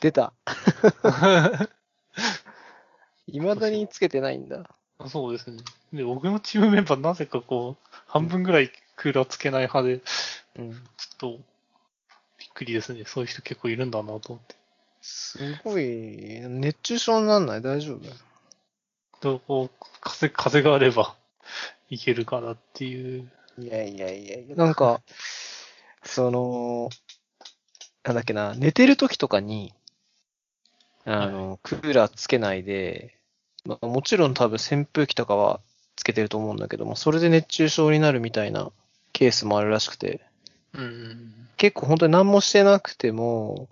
出た。未だにつけてないんだ。そうですね。で、僕のチームメンバーなぜかこう、半分ぐらいクーラーつけない派で、うん。ちょっと、びっくりですね。そういう人結構いるんだなと思って。すごい、熱中症になんない？大丈夫？とこう風、風があればいけるかなっていう。いやいやいやいや、なんか、その、なんだっけな、寝てる時とかに、あの、クーラーつけないで、まあ、もちろん多分扇風機とかはつけてると思うんだけども、それで熱中症になるみたいなケースもあるらしくて、うん。結構本当に何もしてなくても、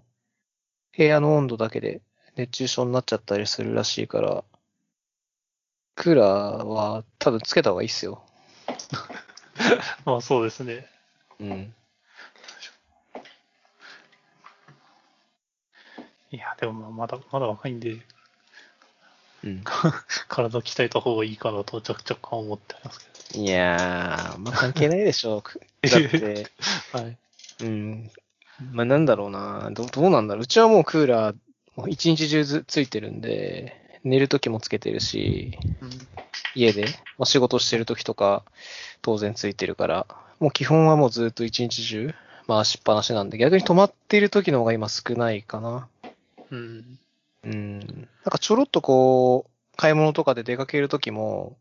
部屋の温度だけで熱中症になっちゃったりするらしいから、クーラーは多分つけた方がいいっすよ。まあそうですね。うん。いや、でもまだ、まだ若いんで、うん。体鍛えた方がいいかなと若若干思ってますけいやー、まあ関係ないでしょう。く だって、ど。はい。うん。まあなんだろうな。どどうなんだろう。うちはもうクーラー、もう一日中ずついてるんで、寝るときもつけてるし、うん家で、まあ、仕事してるときとか、当然ついてるから、もう基本はもうずっと一日中回しっぱなしなんで、逆に止まっているときの方が今少ないかな。うん。うん。なんかちょろっとこう、買い物とかで出かけるときも、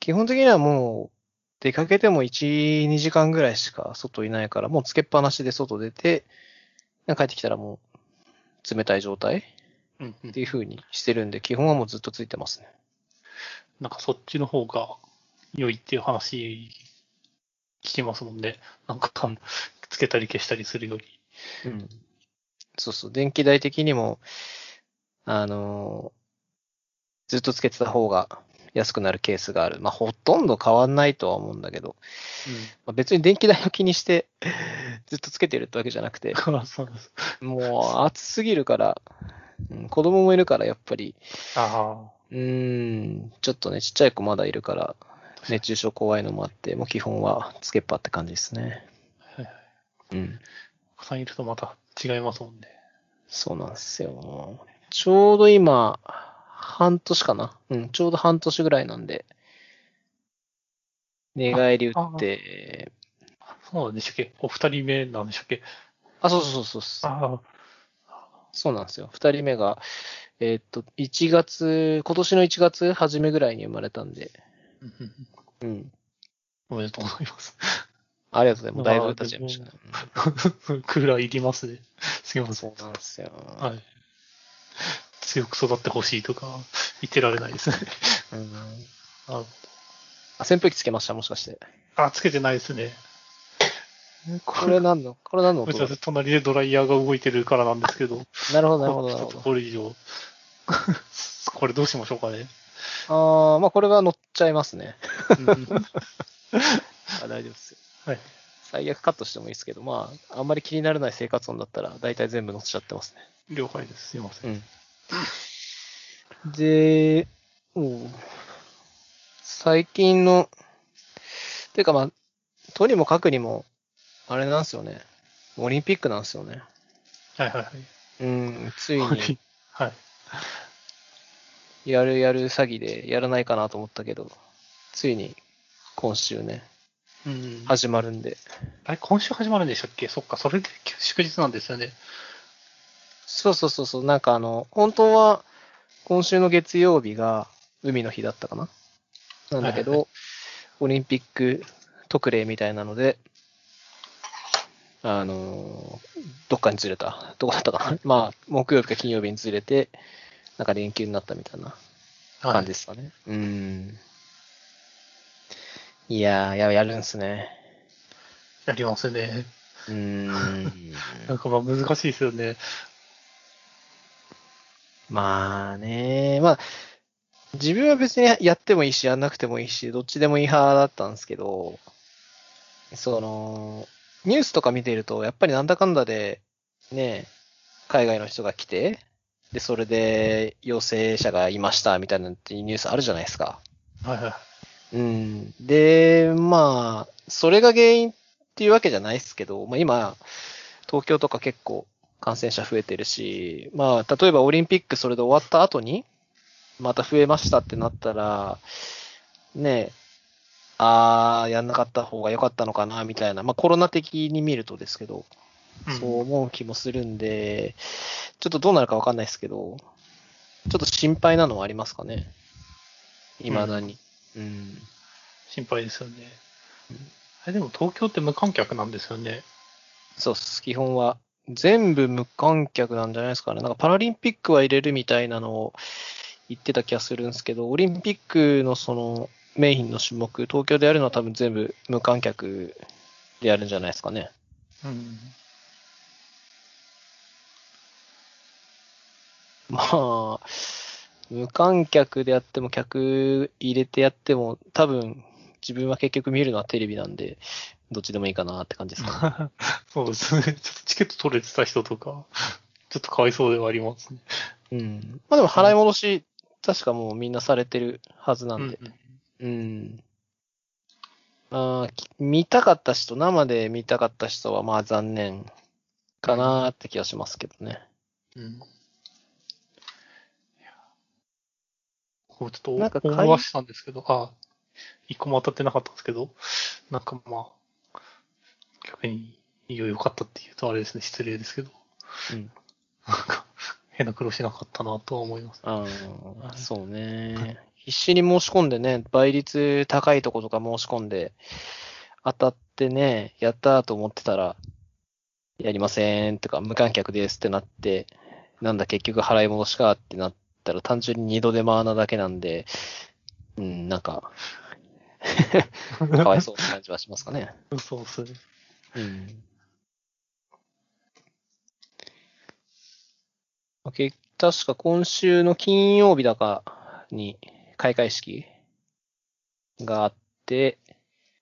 基本的にはもう、出かけても1、2時間ぐらいしか外いないから、もうつけっぱなしで外出て、帰ってきたらもう、冷たい状態うんうんっていう風にしてるんで、基本はもうずっとついてますね。なんかそっちの方が良いっていう話聞きますもんね。なんか、つけたり消したりするより。うん。そうそう、電気代的にも、あのーずっとつけてた方が安くなるケースがある。まあ、ほとんど変わんないとは思うんだけど、まあ、別に電気代を気にして ずっとつけてるってわけじゃなくて。もう暑すぎるから、うん、子供もいるからやっぱり、あうーん、ちょっとね、ちっちゃい子まだいるから、熱中症怖いのもあって、もう基本はつけっぱって感じですね。あ。はいはい。うん。お子さんいるとまた違いますもんね。そうなんですよ。ちょうど今、半年かな？うん、ちょうど半年ぐらいなんで、寝返り打って、そうなんでしたっけ？お二人目なんでしたっけ？あ、そうそうそうそう。あそうなんですよ。二人目が、えーっと、1月、今年の1月初めぐらいに生まれたんで、うん。おめでとうございます。ありがとうございます。だいぶ経ちましたね。クーラーいりますね。すみません。そうなんですよ。はい。強く育ってほしいとか言ってられないですね。うんああ、扇風機つけました、もしかして。あ、つけてないですね。これ何の、これ何の隣でドライヤーが動いてるからなんですけど。なるほど、なるほど、ちょっと。これ以上。これどうしましょうかね。ああ、まあこれは乗っちゃいますね。うん あ大丈夫ですよ。はい。最悪カットしてもいいですけど、まあ、あんまり気にならない生活音だったら、大体全部乗っちゃってますね。了解です。すいません。うん。で、もう最近の、ていうかまあ、とにもかくにも、あれなんですよね。オリンピックなんですよね。はいはいはい。うん、ついに、はい。やるやる詐欺でやらないかなと思ったけど、ついに、今週ね、うん。始まるんで。あれ、今週始まるんでしたっけ？そっか、それで祝日なんですよね。そうそうそうそう、なんかあの、本当は、今週の月曜日が海の日だったかな？なんだけど、はいはいオリンピック特例みたいなので、あのーどっかにずれた。どこだったかな？まあ、木曜日か金曜日にずれて、なんか連休になったみたいな感じですかね。うーん。いやー、や、やるんすね。やりますね。うーん。なんかまあ難しいですよね。まあね、まあ、自分は別にやってもいいし、やんなくてもいいし、どっちでもいい派だったんですけど、その、ニュースとか見てると、やっぱりなんだかんだで、ね、海外の人が来て、で、それで陽性者がいましたみたいなニュースあるじゃないですか。はいはい。うん。で、まあ、それが原因っていうわけじゃないですけど、まあ今、東京とか結構感染者増えてるし、まあ、例えばオリンピックそれで終わった後に、また増えましたってなったら、ねえ、あー、やんなかった方が良かったのかな、みたいな、まあコロナ的に見るとですけど、そう思う気もするんで、ちょっとどうなるかわかんないですけど、ちょっと心配なのはありますかね。未だに。うん。心配ですよね。えでも東京って無観客なんですよね。そうっす。基本は。全部無観客なんじゃないですかね。なんかパラリンピックは入れるみたいなのを言ってた気がするんですけど、オリンピックのそのメインの種目、東京でやるのは多分全部無観客でやるんじゃないですかね。うん。まあ、無観客でやっても客入れてやっても多分自分は結局見るのはテレビなんで、どっちでもいいかなって感じですかね。そうですね。ちょっとチケット取れてた人とか、ちょっとかわいそうではありますね。うん。まあでも払い戻し、確かもうみんなされてるはずなんで。うんうん。まあ、き見たかった人、生で見たかった人はまあ残念かなって気がしますけどね。うん。いやこうちょっとなんか思わしたんですけど、あ、一個も当たってなかったんですけど、なんかまあ、逆にいよいよかったっていうとあれですね、失礼ですけど、うん。なんか変な苦労しなかったなとは思います。ああ、そうね。必死に申し込んでね、倍率高いとことか申し込んで、当たってね、やったーと思ってたら、やりませんとか、無観客ですってなって、なんだ結局払い戻しかってなったら単純に二度手間なだけなんで、うん、なんか、かわいそうな感じはしますかね。そうですね。うん。け確か今週の金曜日だかに開会式があって、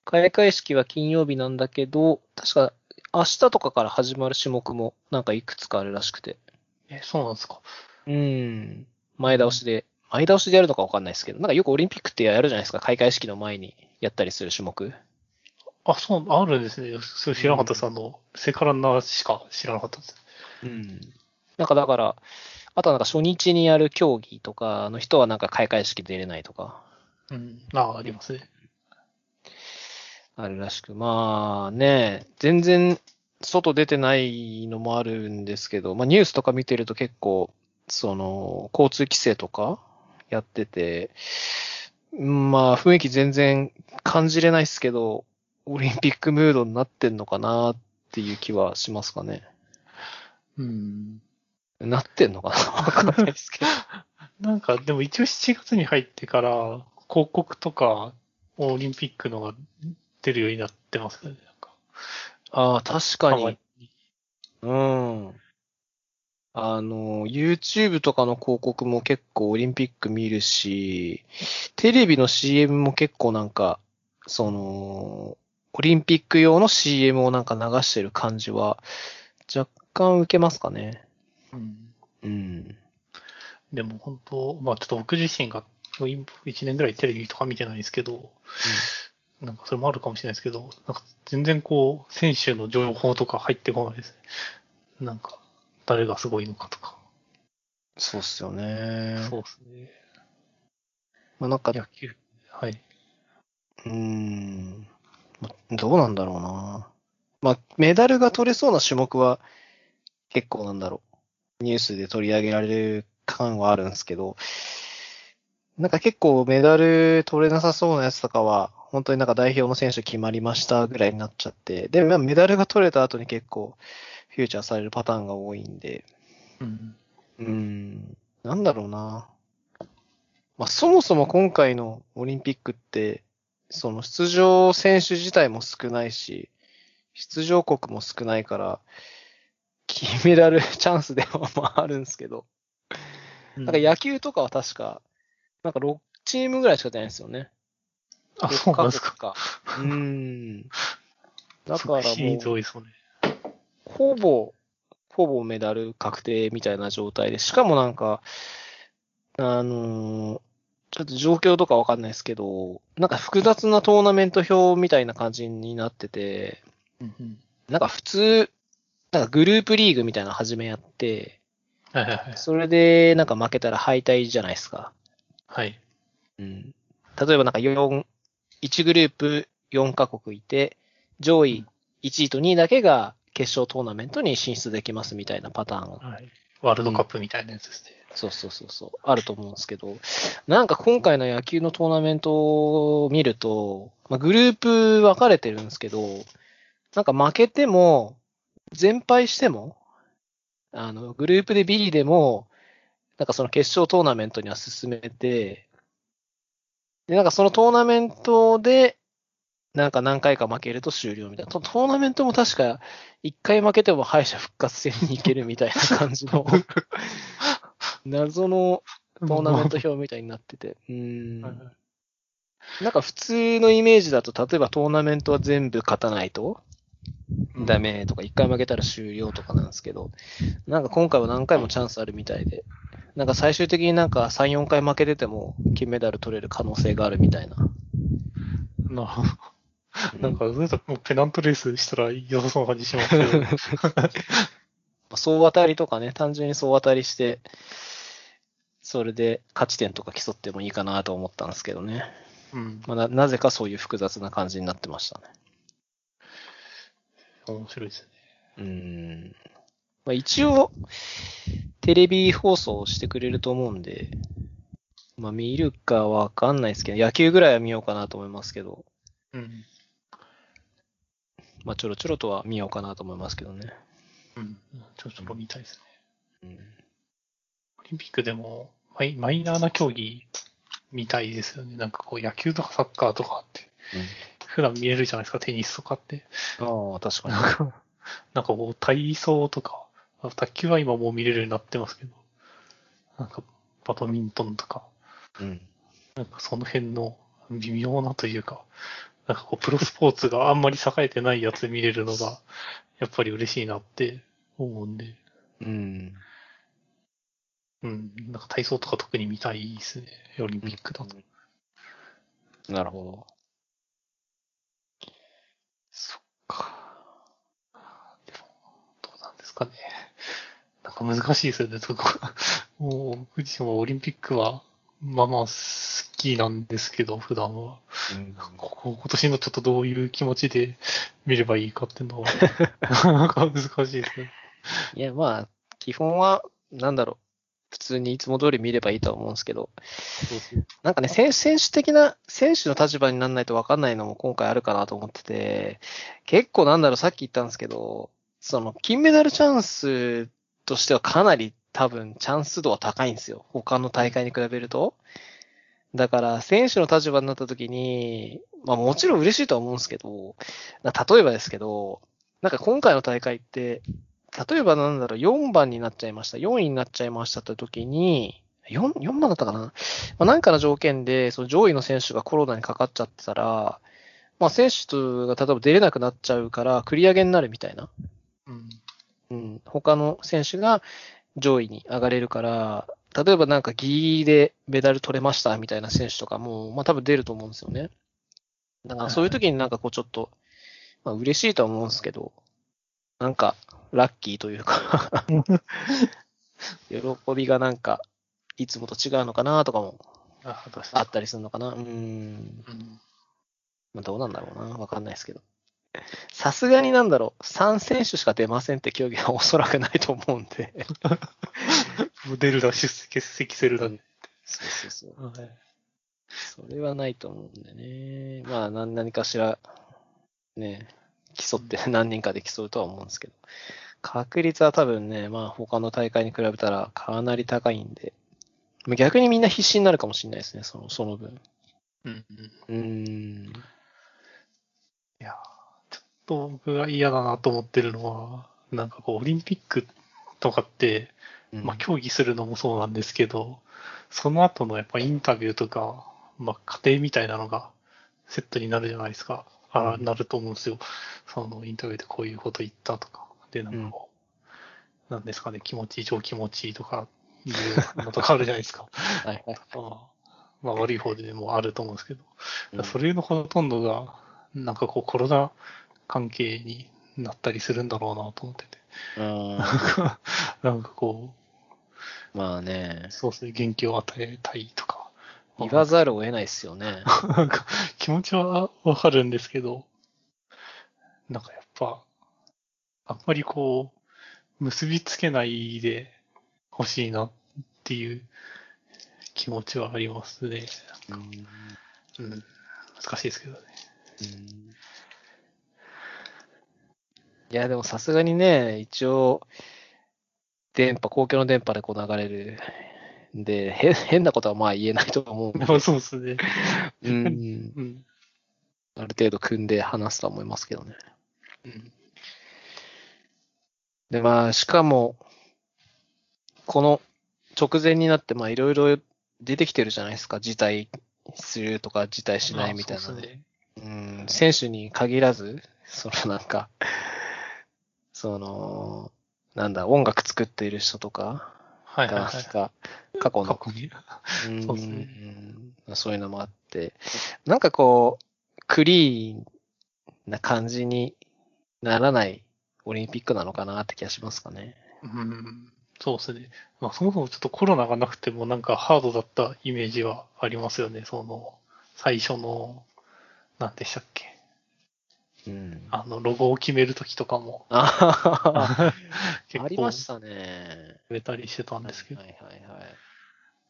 開会式は金曜日なんだけど、確か明日とかから始まる種目もなんかいくつかあるらしくて。え、そうなんですか。うん。前倒しで、前倒しでやるのかわかんないですけど、なんかよくオリンピックってやるじゃないですか、開会式の前にやったりする種目。あ、そう、あるんですね。それ知らなかったです。あの、セカランナしか知らなかったです。うん。なんかだから、あとはなんか初日にやる競技とかの人はなんか開会式出れないとかうん。あ、ありますね。あるらしく。まあね、全然外出てないのもあるんですけど、まあニュースとか見てると結構、その、交通規制とかやってて、うんまあ雰囲気全然感じれないですけど、オリンピックムードになってんのかなっていう気はしますかね。うん。なってんのかな？わかんないですけど。なんか、でも一応7月に入ってから、広告とか、オリンピックのが出るようになってますよね。ああ、確かに。うん。あの、YouTube とかの広告も結構オリンピック見るし、テレビの CM も結構なんか、その、オリンピック用の CM をなんか流してる感じは、若干受けますかね。うん。うん。でも本当、まあちょっと僕自身が1年ぐらいテレビとか見てないんですけど、なんかそれもあるかもしれないですけど、なんか全然こう、選手の情報とか入ってこないですね。なんか、誰がすごいのかとか。そうっすよね。そうですね。まあなんか、野球。はい。うーん。まどうなんだろうな。まあ、メダルが取れそうな種目は結構なんだろう。ニュースで取り上げられる感はあるんですけど、なんか結構メダル取れなさそうなやつとかは、本当になんか代表の選手決まりましたぐらいになっちゃって、でもまあメダルが取れた後に結構フューチャーされるパターンが多いんで、うん。うーん、なんだろうな。まあ、そもそも今回のオリンピックって、その出場選手自体も少ないし、出場国も少ないから、金メダルチャンスではまああるんですけど、なんか野球とかは確か、なんか6チームぐらいしか出ないんですよね。あ、6そうなんですか。か。うーん。だからもう、多いですもんね。ほぼ、ほぼメダル確定みたいな状態で、しかもなんか、あのーちょっと状況とかわかんないですけど、なんか複雑なトーナメント表みたいな感じになってて、うんうん。なんか普通、なんかグループリーグみたいなの初めやって、はいはいはい。それでなんか負けたら敗退じゃないですか。はい。うん。例えばなんか4、1グループ4カ国いて、上位1位と2位だけが決勝トーナメントに進出できますみたいなパターン。はい。ワールドカップみたいなやつですね。そうそうそうそう、あると思うんですけど、なんか今回の野球のトーナメントを見ると、まあ、グループ分かれてるんですけど、なんか負けても、全敗しても、あの、グループでビリでも、なんかその決勝トーナメントには進めて、で、なんかそのトーナメントで、なんか何回か負けると終了みたいな。トトーナメントも確か、一回負けても敗者復活戦に行けるみたいな感じの、謎のトーナメント表みたいになってて。うーん。なんか普通のイメージだと、例えばトーナメントは全部勝たないとダメとか、一回負けたら終了とかなんですけど、なんか今回は何回もチャンスあるみたいで、なんか最終的になんか3、4回負けてても金メダル取れる可能性があるみたいな。ななんか、なんかもうペナントレースしたら良さそうな感じしますけど。まあ総当たりとかね、単純に総当たりして、それで勝ち点とか競ってもいいかなと思ったんですけどね。うん。まあ、ななぜかそういう複雑な感じになってましたね。面白いですね。うーん。まあ、一応、テレビ放送してくれると思うんで、まあ見るかわかんないですけど、野球ぐらいは見ようかなと思いますけど、うん。まあちょろちょろとは見ようかなと思いますけどね。うん。ちょっと見たいですね。うん。オリンピックでもマイマイナーな競技みたいですよね。なんかこう野球とかサッカーとかって、普段見えるじゃないですか、テニスとかって。ああ、確かに。なんか、なんかこう体操とか、あ卓球は今もう見れるようになってますけど、なんかバドミントンとか、うん。なんかその辺の微妙なというか、なんかこうプロスポーツがあんまり栄えてないやつ見れるのが、やっぱり嬉しいなって思うんで、うん。うん、なんか体操とか特に見たいですね、オリンピックだと。なるほど。そっか。でも、どうなんですかね。なんか難しいですよね、そこ。もう、僕自身はオリンピックは、まあまあ好きなんですけど、普段は。うんここ今年のちょっとどういう気持ちで見ればいいかっていうのは、なんか難しいですね。いや、まあ、基本は、なんだろう。普通にいつも通り見ればいいとは思うんですけど、なんかね、選選手的な、選手の立場にならないと分かんないのも今回あるかなと思ってて、結構なんだろう、さっき言ったんですけど、その、金メダルチャンスとしてはかなり多分チャンス度は高いんですよ。他の大会に比べると。だから、選手の立場になった時に、まあもちろん嬉しいとは思うんですけど、例えばですけど、なんか今回の大会って、例えばなんだろう、4番になっちゃいました。4位になっちゃいましたって時に、4、4番だったかな？まあ、何かの条件で、その上位の選手がコロナにかかっちゃってたら、まあ、選手が例えば出れなくなっちゃうから、繰り上げになるみたいな。うん。うん。他の選手が上位に上がれるから、例えばなんかギリギリでメダル取れましたみたいな選手とかも、まあ多分出ると思うんですよね。だからそういう時になんかこうちょっと、まあ嬉しいとは思うんですけど、なんかラッキーというか 喜びがなんか、いつもと違うのかなとかもあ、ったりするのかな。うん。まあ、どうなんだろうな。わかんないですけど。さすがになんだろう。3選手しか出ませんって競技はおそらくないと思うんで。出るだ、出席、するだ。そうそうそう。はい。それはないと思うんでね。まあ、何何かしら、ね、競って何人かで競うとは思うんですけど。確率は多分ね、まあ他の大会に比べたらかなり高いんで。まあ逆にみんな必死になるかもしれないですね、その、その分。うんうん。うーん。いやと僕が嫌だなと思ってるのは、なんかこう、オリンピックとかって、うんまあ、競技するのもそうなんですけど、その後のやっぱインタビューとか、まあ、過程みたいなのがセットになるじゃないですか。あうんなると思うんですよ。そのインタビューでこういうこと言ったとか。で、なんかこう、なんですかね、気持ちいい、超気持ちいいとかいうのとかあるじゃないですか。はいはい。ま あ、まあ、悪い方でもあると思うんですけど、うんそれのほとんどが、なんかこうコロナ関係になったりするんだろうなと思ってて。うん。なんかこまあねう、、そうですね、元気を与えたいとか。言わざるを得ないですよね。なんか気持ちはわかるんですけど、なんかやっぱ、あんまりこう、結びつけないでほしいなっていう気持ちはありますね。うんうん。難しいですけどね。うんいや、でもさすがにね、一応、電波、公共の電波でこう流れる。で、へ変なことはまあ言えないと思うんで、ま あそうですね。うん、うん。ある程度組んで話すとは思いますけどね。うん。で、まあ、しかも、この直前になって、まあ、いろいろ出てきてるじゃないですか。辞退するとか、辞退しないみたいなあそうですね。うん、選手に限らず、そのなんか、その、なんだ、音楽作っている人とかが、はいはいはなんか過去い。の過去に。うんそうですねうんそういうのもあって、なんかこう、クリーンな感じにならないオリンピックなのかなって気がしますかね。うん。そうですね。まあそもそもちょっとコロナがなくてもなんかハードだったイメージはありますよね。その、最初の、なんでしたっけ？うん、あの、ロゴを決めるときとかも。あ結構ありましたね。決めたりしてたんですけど。はいはいはい。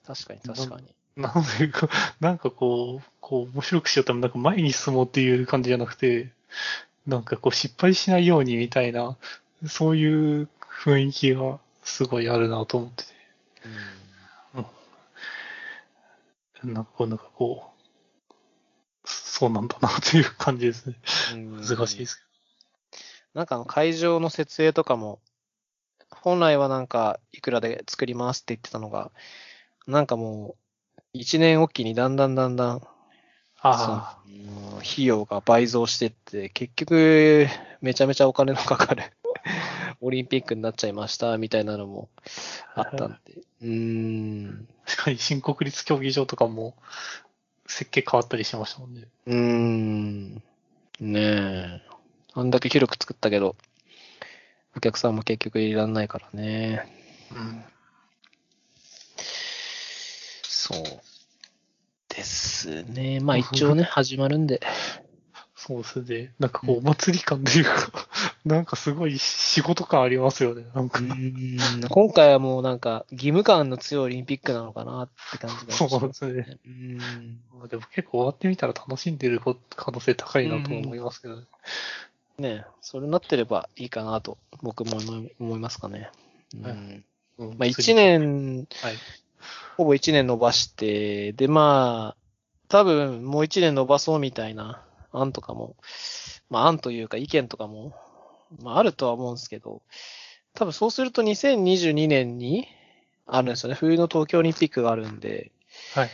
確かに確かに。なんでなんかこう、こう、面白くしようとなんか前に進もうっていう感じじゃなくて、なんかこう失敗しないようにみたいな、そういう雰囲気がすごいあるなと思ってて。なんかこう、なんかこう、そうなんだなっていう感じですね。うん難しいですなんかあの会場の設営とかも、本来はなんかいくらで作りますって言ってたのが、なんかもう、一年おきにだんだんだんだん、あその費用が倍増してって、結局、めちゃめちゃお金のかかる オリンピックになっちゃいました、みたいなのもあったんで。うーん。あ、確かに新国立競技場とかも設計変わったりしましたもんね。うーん。ねえ。あんだけ広く作ったけど、お客さんも結局入れらんないからね。うん。そう。ですね。まあ一応ね、始まるんで。そうですね。なんかこう、お祭り感というか、なんかすごい仕事感ありますよね。なんか、今回はもうなんか義務感の強いオリンピックなのかなって感じがしそうまですすね。うん。まあでも結構終わってみたら楽しんでる可能性高いなと思いますけどね。ねそれになってればいいかなと僕も思いますかね。うんはいうんまあ一。年、はい。ほぼ一年伸ばして、でまあ、多分もう一年伸ばそうみたいな案とかも、まあ案というか意見とかも、まああるとは思うんですけど、多分そうすると2022年にあるんですよね。冬の東京オリンピックがあるんで、はい。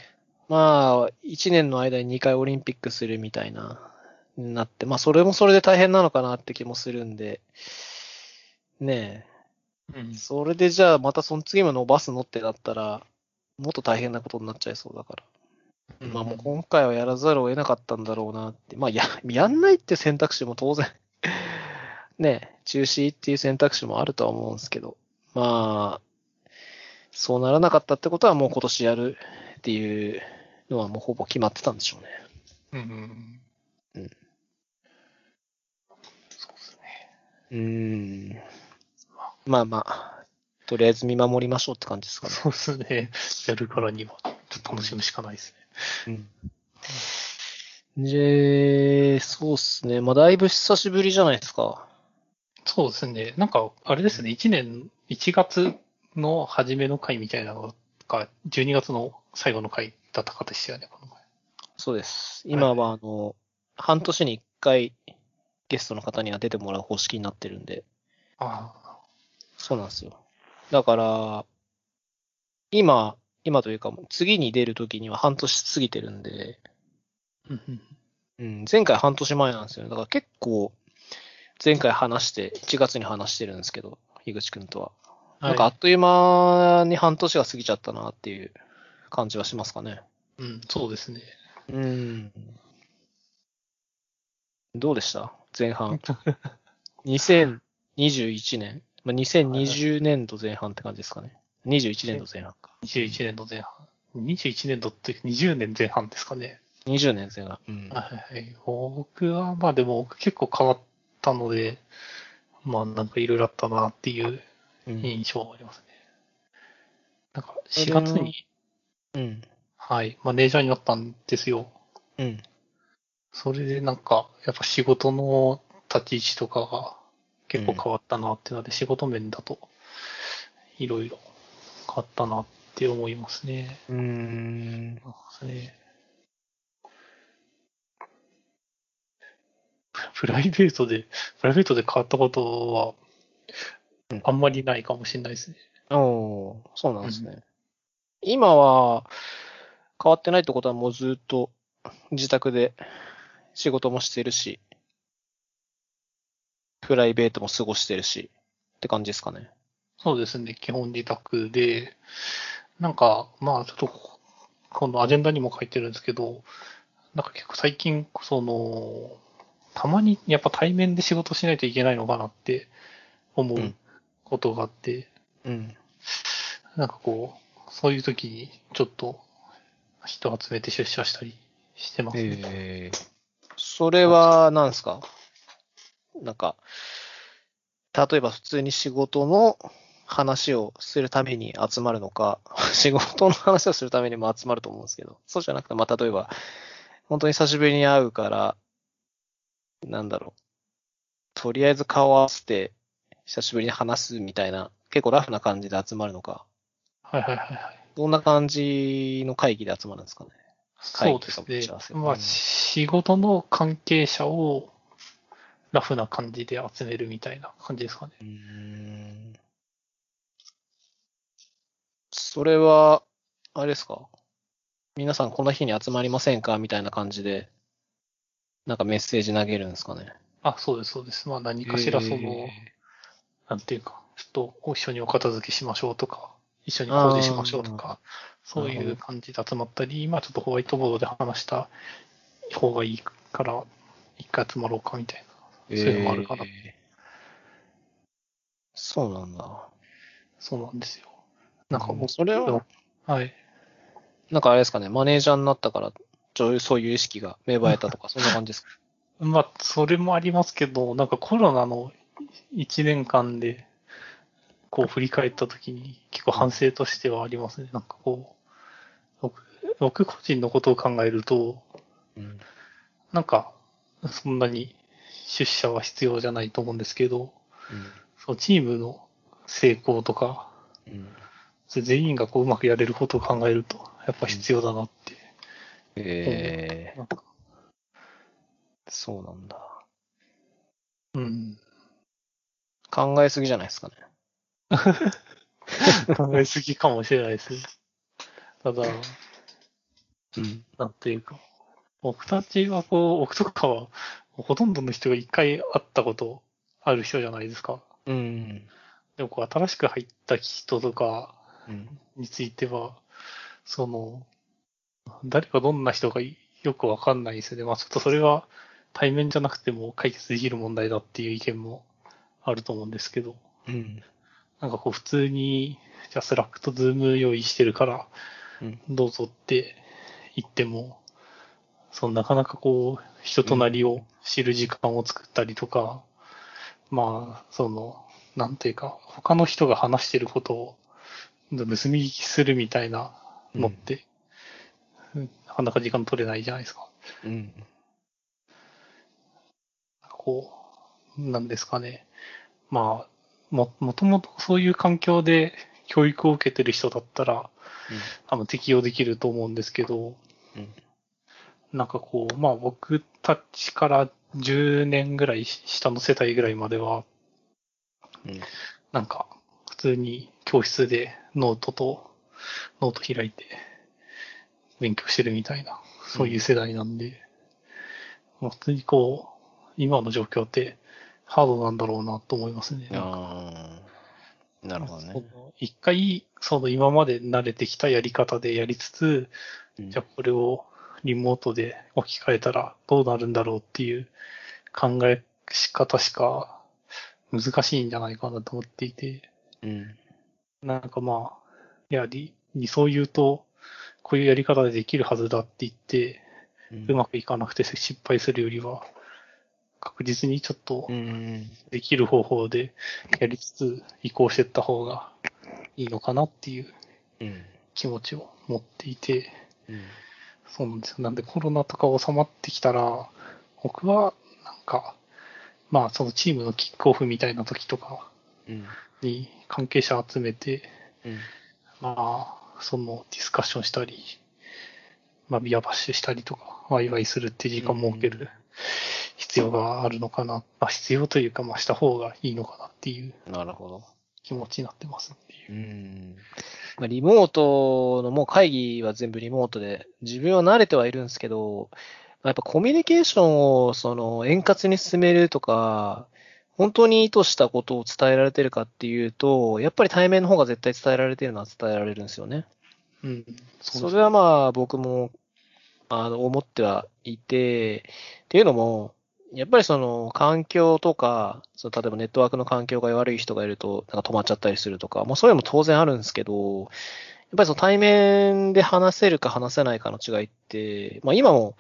まあ、一年の間に2回オリンピックするみたいな、なって、まあそれもそれで大変なのかなって気もするんで、ねうんえ、それでじゃあまたその次も伸ばすのってなったら、もっと大変なことになっちゃいそうだから。まあもう今回はやらざるを得なかったんだろうなって。まあや、やんないって選択肢も当然ねえ、中止っていう選択肢もあるとは思うんですけど、まあ、そうならなかったってことはもう今年やるっていうのはもうほぼ決まってたんでしょうね。うんうん。うんそうですね。うーん。まあまあ、とりあえず見守りましょうって感じですかね。そうですね。やるからには、ちょっと楽しむしかないですね。うん。で、そうっすね。まあだいぶ久しぶりじゃないですか。そうですね。なんか、あれですね。1年、1月の初めの回みたいなのが、12月の最後の回だったかでしたよね、この前。そうです。今はあの、半年に一回ゲストの方には出てもらう方式になってるんで、あそうなんですよ。だから、今、今というか、次に出るときには半年過ぎてるんで、あ。うんうんうん、前回半年前なんですよね。だから結構、前回話して、1月に話してるんですけど、樋口くんとは。なんかあはっという間に半年が過ぎちゃったなっていう感じはしますかね。い。うん、そうですね。うん。どうでした？前半。2021年。まあ、2020年度前半って感じですかね。21年度前半か。21年度前半。21年度って20年前半ですかね。20年前半。うん。はいはい。僕は、まあでも僕結構変わったので、まあなんかいろいろあったなっていううん。印象はありますね。なんか4月に、うん。はい、マネージャーになったんですよ。うん。それでなんか、やっぱ仕事の立ち位置とかが結構変わったなっていうので、仕事面だといろいろ変わったなって思いますね。うーん。そうですね プライベートで、プライベートで変わったことはうん、あんまりないかもしれないですね。おーそうなんですね。今は、変わってないってことはもうずっと自宅で仕事もしてるし、プライベートも過ごしてるし、って感じですかね。そうですね、基本自宅で、なんか、まあ、ちょっと、このアジェンダにも書いてるんですけど、なんか結構最近、その、たまにやっぱ対面で仕事しないといけないのかなって思ううんことがあって、うん。なんかこう、そういう時にちょっと人集めて出社したりしてますね。えー、それは、なんですか？なんか、例えば普通に仕事の話をするために集まるのか、仕事の話をするためにも集まると思うんですけど、そうじゃなくて、まあ、例えば、本当に久しぶりに会うから、なんだろう、とりあえず顔合わせて、久しぶりに話すみたいな、結構ラフな感じで集まるのか、はいはいはいはい。どんな感じの会議で集まるんですかね。そうですね。まあ、うん。仕事の関係者をラフな感じで集めるみたいな感じですかね。うーん。それは、あれですか。皆さんこの日に集まりませんか？みたいな感じで、なんかメッセージ投げるんですかね。あ、そうです、そうです。まあ何かしらその、えなんていうか、ちょっと一緒にお片付けしましょうとか、一緒に工事しましょうとか、そういう感じで集まったり、まあちょっとホワイトボードで話した方がいいから、一回集まろうかみたいな。ーそういうのもあるかなえーそうなんだ。そうなんですよ。なんか僕、それは、はい。なんかあれですかね、マネージャーになったから、そういうそういう意識が芽生えたとか、そんな感じですか？まあ、それもありますけど、なんかコロナの1年間で、こう振り返ったときに結構反省としてはありますね。なんかこう、僕僕個人のことを考えると、うん。なんか、そんなに出社は必要じゃないと思うんですけど、そのチームの成功とか、うん。全員がこううまくやれることを考えると、やっぱ必要だなって。えー、そうなんだ。うん。考えすぎじゃないですかね。考えすぎかもしれないですね。ただ、うん。なんていうか、僕たちはこう、僕とかは、ほとんどの人が一回会ったことある人じゃないですか。うん。でもこう、新しく入った人とかうん。については、その、誰がどんな人かよくわかんないですよね。まあちょっとそれは対面じゃなくても解決できる問題だっていう意見もあると思うんですけど、うん。なんかこう普通に、じゃあ Slack と Zoom 用意してるから、うん。どうぞって言っても、そのなかなかこう、人となりを知る時間を作ったりとか、まあ、その、なんていうか、他の人が話してることを盗み聞きするみたいなのって、かなか時間取れないじゃないですか。うん。こう、なんですかね。まあ、も、もともとそういう環境で教育を受けてる人だったら、多分適用できると思うんですけど、うん。なんかこう、まあ僕たちから10年ぐらい下の世代ぐらいまでは、うん。なんか普通に教室でノートとノート開いて勉強してるみたいな、そういう世代なんで、まあ普通にこう、今の状況ってハードなんだろうなと思いますね。ああ。なるほどね。一回、その今まで慣れてきたやり方でやりつつ、うんじゃあこれをリモートで置き換えたらどうなるんだろうっていう考え方しか難しいんじゃないかなと思っていて、うん。なんかまあ、いや、理理想言うと、こういうやり方でできるはずだって言って、うまくいかなくて失敗するよりは、確実にちょっとうん。できる方法でやりつつ移行していった方がいいのかなっていううん。気持ちを持っていて、うん。そうなんですよ。なんでコロナとか収まってきたら、僕はなんか、まあそのチームのキックオフみたいな時とかうん。に関係者集めて、うん。まあ、そのディスカッションしたり、まあビアバッシュしたりとか、ワイワイするっていう時間設ける必要があるのかな。まあ必要というか、まあした方がいいのかなっていうなるほど。気持ちになってますっていうう。ん。まあ、リモートのもう会議は全部リモートで、自分は慣れてはいるんですけど、まあやっぱコミュニケーションをその円滑に進めるとか、本当に意図したことを伝えられてるかっていうと、やっぱり対面の方が絶対伝えられてるのは伝えられるんですよね。うん。それはまあ僕も、あの、思ってはいて、っていうのも、やっぱりその環境とか、その例えばネットワークの環境が悪い人がいると、なんか止まっちゃったりするとか、もうそういうのも当然あるんですけど、やっぱりその対面で話せるか話せないかの違いって、まあ今も、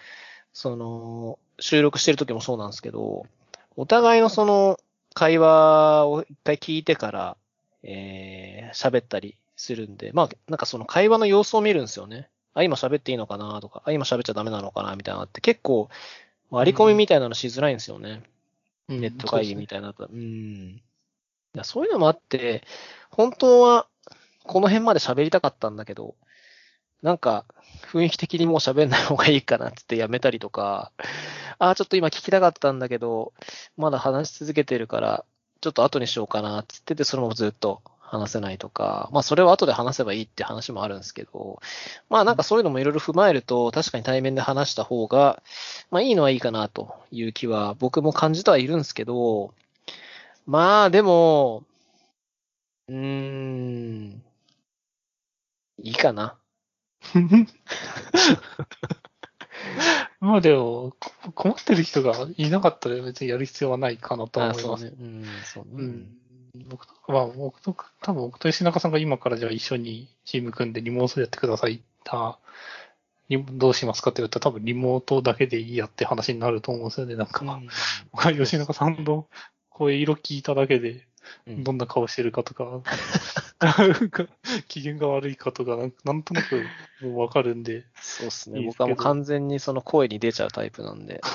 その、収録してる時もそうなんですけど、お互いのその会話を一回聞いてから、えー、喋ったりするんで、まあ、なんかその会話の様子を見るんですよね。あ、今喋っていいのかなとか、あ、今喋っちゃダメなのかなみたいなのって結構、割り込みみたいなのしづらいんですよね。うんネット会議みたいなと。うん。いやそういうのもあって、本当はこの辺まで喋りたかったんだけど、なんか雰囲気的にもう喋んない方がいいかなってってやめたりとか、ああ、ちょっと今聞きたかったんだけど、まだ話し続けてるから、ちょっと後にしようかなってってて、そのままずっと話せないとか、まあそれは後で話せばいいって話もあるんですけど、まあなんかそういうのもいろいろ踏まえると、確かに対面で話した方が、まあいいのはいいかなという気は僕も感じてはいるんですけど、まあでも、うーん、いいかな。まあでも、こ困ってる人がいなかったら別にやる必要はないかなとはあ思います。そうね。うん、そうね。うん。僕とまあ、僕と、多分僕と吉中さんが今からじゃあ一緒にチーム組んでリモートでやってくださいた、リどうしますかって言ったら多分リモートだけでいいやって話になると思うんですよね。なんか、うん吉中さんの声色聞いただけで、うんどんな顔してるかとか機嫌が悪いかとか、なんなんとなくもうわかるんで、そうですね。いいですけど僕はもう完全にその声に出ちゃうタイプなんで。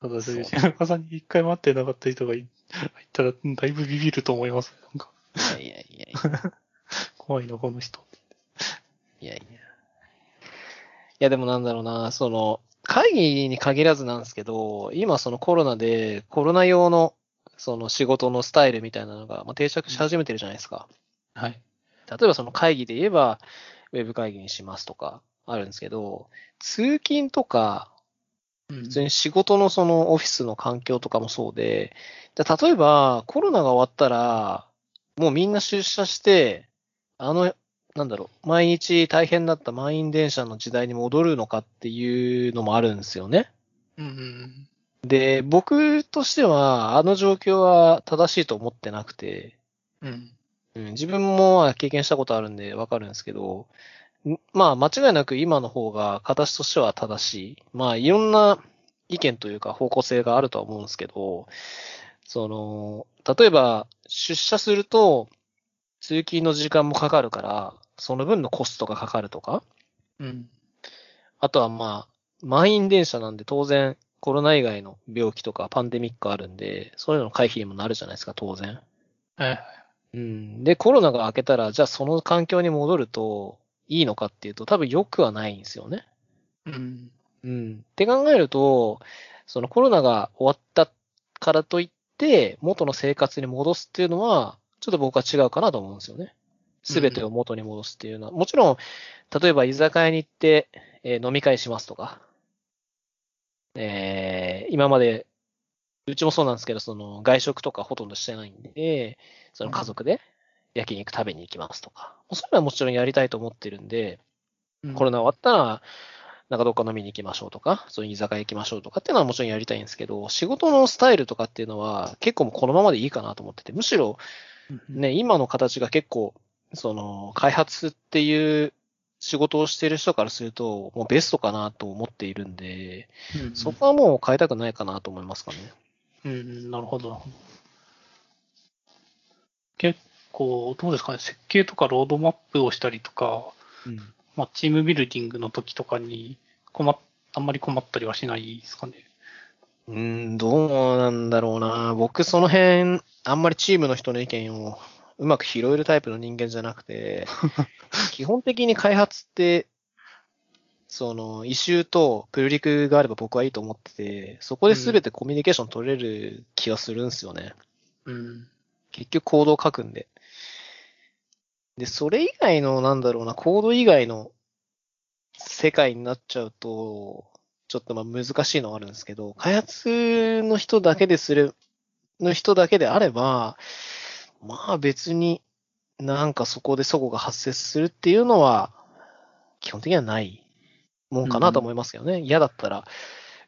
ただ、そう吉中さんに一回待ってなかった人がい入ったら、だいぶビビると思います。なんか、いやいやいや 怖いな、この人。いやいや。いやでもなんだろうな、その、会議に限らずなんですけど、今そのコロナでコロナ用のその仕事のスタイルみたいなのが、まあ、定着し始めてるじゃないですか。はい。例えばその会議で言えば、ウェブ会議にしますとかあるんですけど、通勤とか、普普通に仕事のそのオフィスの環境とかもそうで、で例えばコロナが終わったら、もうみんな出社して、あの、なんだろう、毎日大変だった満員電車の時代に戻るのかっていうのもあるんですよね。うんうんで、僕としては、あの状況は正しいと思ってなくて、うん。うん、自分もまあ経験したことあるんでわかるんですけど、んまあ間違いなく今の方が形としては正しい。まあいろんな意見というか方向性があるとは思うんですけど、その、例えば出社すると通勤の時間もかかるから、その分のコストがかかるとか、うん。あとはまあ満員電車なんで当然コロナ以外の病気とかパンデミックあるんで、そういうのの回避にもなるじゃないですか、当然。はい。うん。で、コロナが明けたら、じゃあその環境に戻るといいのかっていうと、多分良くはないんですよね。うん。うん。って考えると、そのコロナが終わったからといって、元の生活に戻すっていうのは、ちょっと僕は違うかなと思うんですよね。すべてを元に戻すっていうのは。もちろん、例えば居酒屋に行って、えー飲み会しますとか、えー今まで、うちもそうなんですけど、その外食とかほとんどしてないんで、その家族で焼肉食べに行きますとか、そういうのはもちろんやりたいと思ってるんで、コロナ終わったら、なんかどっか飲みに行きましょうとか、そういう居酒屋行きましょうとかっていうのはもちろんやりたいんですけど、仕事のスタイルとかっていうのは結構もうこのままでいいかなと思ってて、むしろね、今の形が結構、その、開発っていう仕事をしている人からすると、もうベストかなと思っているんで、うんそこはもう変えたくないかなと思いますかね。うん、なるほど、なるほど。結構、どうですかね、設計とかロードマップをしたりとか、うん。まあ、チームビルディングの時とかに困っ、あんまり困ったりはしないですかね。うーん、どうなんだろうな。僕その辺、あんまりチームの人の意見をうまく拾えるタイプの人間じゃなくて、基本的に開発って、その、イシューとプルリクがあれば僕はいいと思ってて、そこで全てコミュニケーション取れる気がするんですよね。うん。結局コードを書くんで。で、それ以外の、なんだろうな、コード以外の世界になっちゃうと、ちょっとまあ難しいのはあるんですけど、開発の人だけでする、の人だけであれば、まあ別になんかそこで齟齬が発生するっていうのは、基本的にはないもんかなと思いますけどね。嫌だったら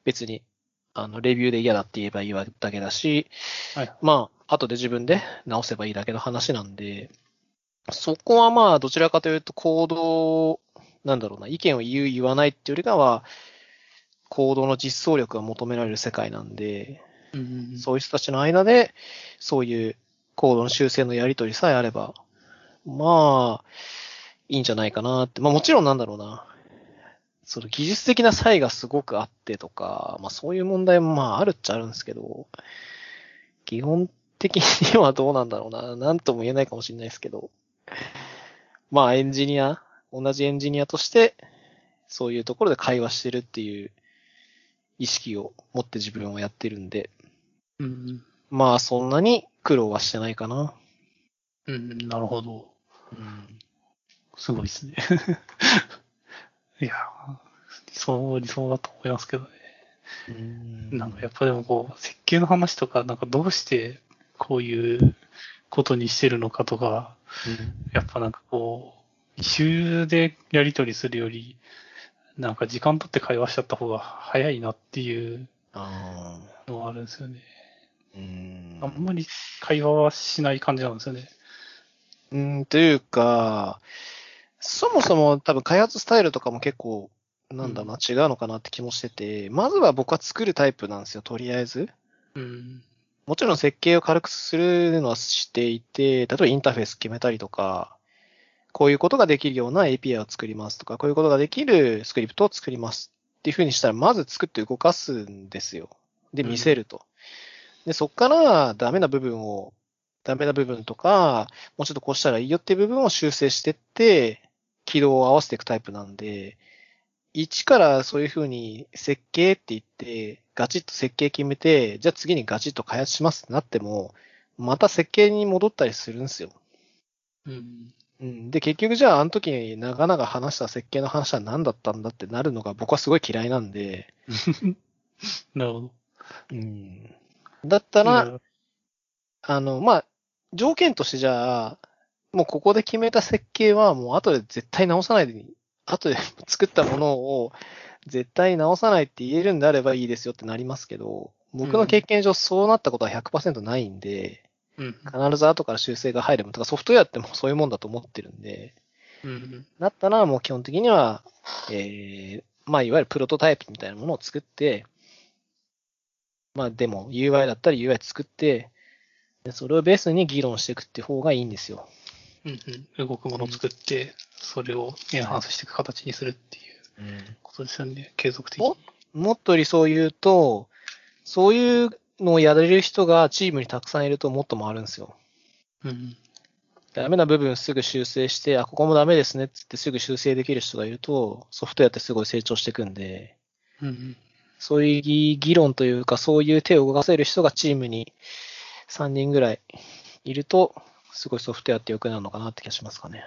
別に、あの、レビューで嫌だって言えばいいだけだし、はい。まあ、後で自分で直せばいいだけの話なんで、そこはまあ、どちらかというと、行動、なんだろうな、意見を言う、言わないっていうよりかは、行動の実装力が求められる世界なんで、うん。そういう人たちの間で、そういうコードの修正のやり取りさえあれば、まあ、いいんじゃないかなって。まあもちろんなんだろうな。その技術的な差異がすごくあってとか、まあそういう問題もまああるっちゃあるんですけど、基本的にはどうなんだろうな。なんとも言えないかもしれないですけど。まあエンジニア、同じエンジニアとして、そういうところで会話してるっていう意識を持って自分をやってるんで、うん。まあそんなに苦労はしてないかな。うん、なるほど。うん。すごいですね。いや、理想、理想だと思いますけどね。なんかやっぱでもこう、設計の話とか、なんかどうしてこういうことにしてるのかとか、やっぱなんかこう、一周でやり取りするより、なんか時間取って会話しちゃった方が早いなっていう。のはあるんですよね。うんあんまり会話はしない感じなんですよね。うん、というか、そもそも多分開発スタイルとかも結構、なんだな、違うのかなって気もしてて、まずは僕は作るタイプなんですよ、とりあえず。うん。もちろん設計を軽くするのはしていて、例えばインターフェース決めたりとか、こういうことができるような API を作りますとか、こういうことができるスクリプトを作りますっていう風にしたら、まず作って動かすんですよ。で、見せると。で、そっからダメな部分を、ダメな部分とか、もうちょっとこうしたらいいよっていう部分を修正してって、軌道を合わせていくタイプなんで、一からそういう風に設計って言って、ガチッと設計決めて、じゃあ次にガチッと開発しますってなっても、また設計に戻ったりするんですよ。うん。うん。で、結局じゃああの時に長々話した設計の話は何だったんだってなるのが僕はすごい嫌いなんで、なるほど。うん。だったら、あの、まあ、条件としてじゃあ、もうここで決めた設計はもう後で絶対直さないでに、後で 作ったものを絶対直さないって言えるんであればいいですよってなりますけど、僕の経験上そうなったことは100%ないんで、うん。必ず後から修正が入れば、とかソフトウェアってもうそういうもんだと思ってるんで、うん。だったらもう基本的には、えー、まあいわゆるプロトタイプみたいなものを作って、まあでも UI だったら UI 作って、でそれをベースに議論していくって方がいいんですよ。うんうん。動くものを作って、それをエンハンスしていく形にするっていうことですよね。継続的に。おもっと理想を言うと、そういうのをやれる人がチームにたくさんいるともっと回るんですよ。うん。ダメな部分すぐ修正して、あ、ここもダメですねって言ってすぐ修正できる人がいると、ソフトウェアってすごい成長していくんで、うん。そういう議議論というか、そういう手を動かせる人がチームに3人ぐらいいると、すごいソフトウェアって良くなるのかなって気がしますかね。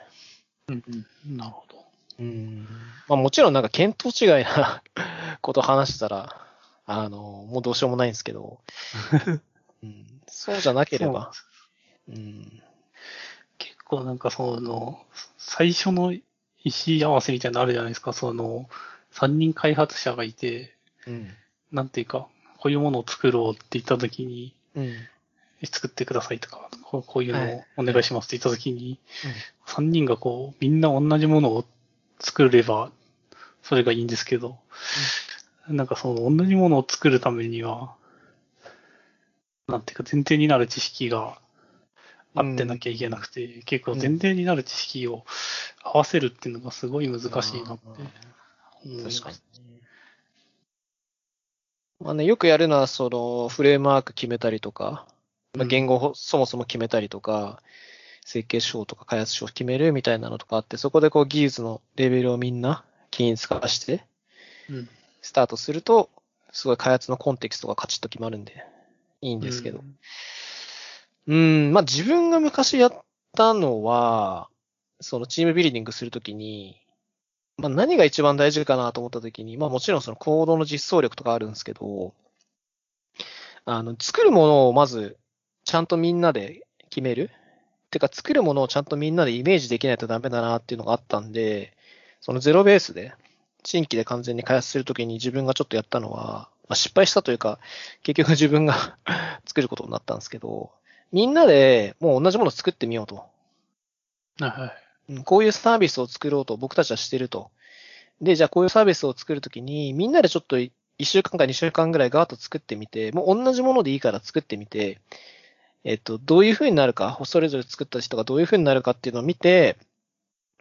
うん。うん。なるほど。うん。まあもちろんなんか見当違いな こと話したら、あの、もうどうしようもないんですけど、うん、そうじゃなければ、うん。結構なんかその、最初の意思合わせみたいなのあるじゃないですか。その、3人開発者がいて、うん。なんていうか、こういうものを作ろうって言ったときに、うん。作ってくださいとか、こうこういうのをはいお願いしますって言ったときに、3人がこう、みんな同じものを作れば、それがいいんですけど、なんかその同じものを作るためには、なんていうか前提になる知識があってなきゃいけなくて、結構前提になる知識を合わせるっていうのがすごい難しいなって思います。確かに。まあね、よくやるのは、その、フレームワーク決めたりとか、まあ、言語をそもそも決めたりとか、設計書とか開発書を決めるみたいなのとかあって、そこでこう技術のレベルをみんな均一化して、うん。スタートすると、すごい開発のコンテキストがカチッと決まるんで、いいんですけど。うん、まあ自分が昔やったのは、そのチームビルディングするときに、まあ何が一番大事かなと思ったときに、まあもちろんそのコードの実装力とかあるんですけど、あの、作るものをまず、ちゃんとみんなで決める。てか作るものをちゃんとみんなでイメージできないとダメだなっていうのがあったんで、そのゼロベースで、新規で完全に開発するときに自分がちょっとやったのは、まあ、失敗したというか、結局自分が 作ることになったんですけど、みんなでもう同じもの作ってみようと。はい。こういうサービスを作ろうと僕たちはしてると。で、じゃあこういうサービスを作るときに、みんなでちょっと1週間か2週間ぐらいガーッと作ってみて、もう同じものでいいから作ってみて、えっと、どういう風になるか、それぞれ作った人がどういう風になるかっていうのを見て、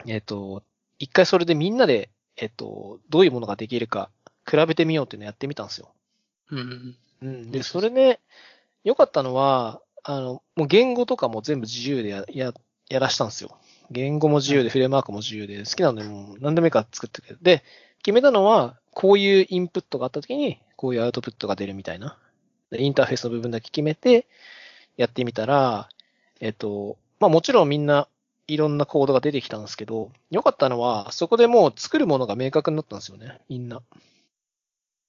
えっと、一回それでみんなで、えっと、どういうものができるか、比べてみようっていうのをやってみたんですよ。うん。うん。で、それで、良かったのは、あの、もう言語とかも全部自由でや、や、やらしたんですよ。言語も自由で、フレームワークも自由で、好きなのでもう何でもいいから作ってくれる。で、決めたのは、こういうインプットがあった時に、こういうアウトプットが出るみたいな。でインターフェースの部分だけ決めて、やってみたら、えっと、まあもちろんみんないろんなコードが出てきたんですけど、良かったのは、そこでもう作るものが明確になったんですよね、みんな。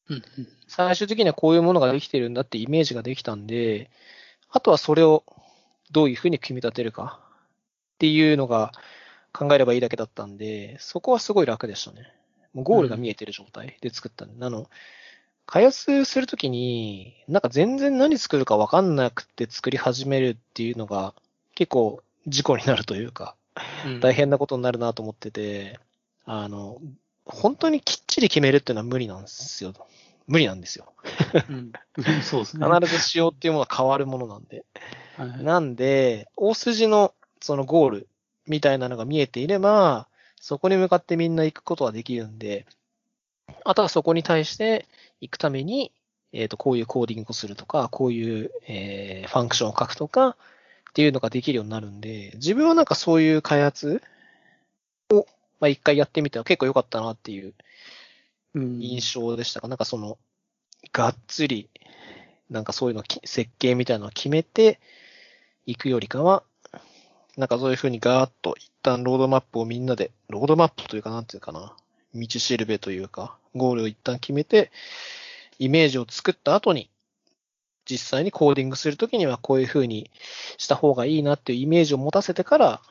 うん。最終的にはこういうものができてるんだってイメージができたんで、あとはそれをどういうふうに組み立てるかっていうのが考えればいいだけだったんで、そこはすごい楽でしたね。もうゴールが見えてる状態で作ったんで、あの、開発するときに、なんか全然何作るかわかんなくて作り始めるっていうのが結構事故になるというか、うん大変なことになるなと思ってて、あの、本当にきっちり決めるっていうのは無理なんですよ。無理なんですよ。うん。そうですね。必ずしようっていうものは変わるものなんで。はいなんで、大筋のそのゴールみたいなのが見えていれば、そこに向かってみんな行くことはできるんで、あとはそこに対して行くために、えっ、と、こういうコーディングをするとか、こういう、えーファンクションを書くとか、っていうのができるようになるんで、自分はなんかそういう開発を、まあ一回やってみては結構良かったなっていううん。印象でしたが、なんかその、がっつり、なんかそういうのき設計みたいなのを決めていくよりかは、なんかそういうふうにガーッと一旦ロードマップをみんなで、ロードマップというかなんていうかな、道しるべというか、ゴールを一旦決めて、イメージを作った後に、実際にコーディングするときにはこういうふうにした方がいいなっていうイメージを持たせてから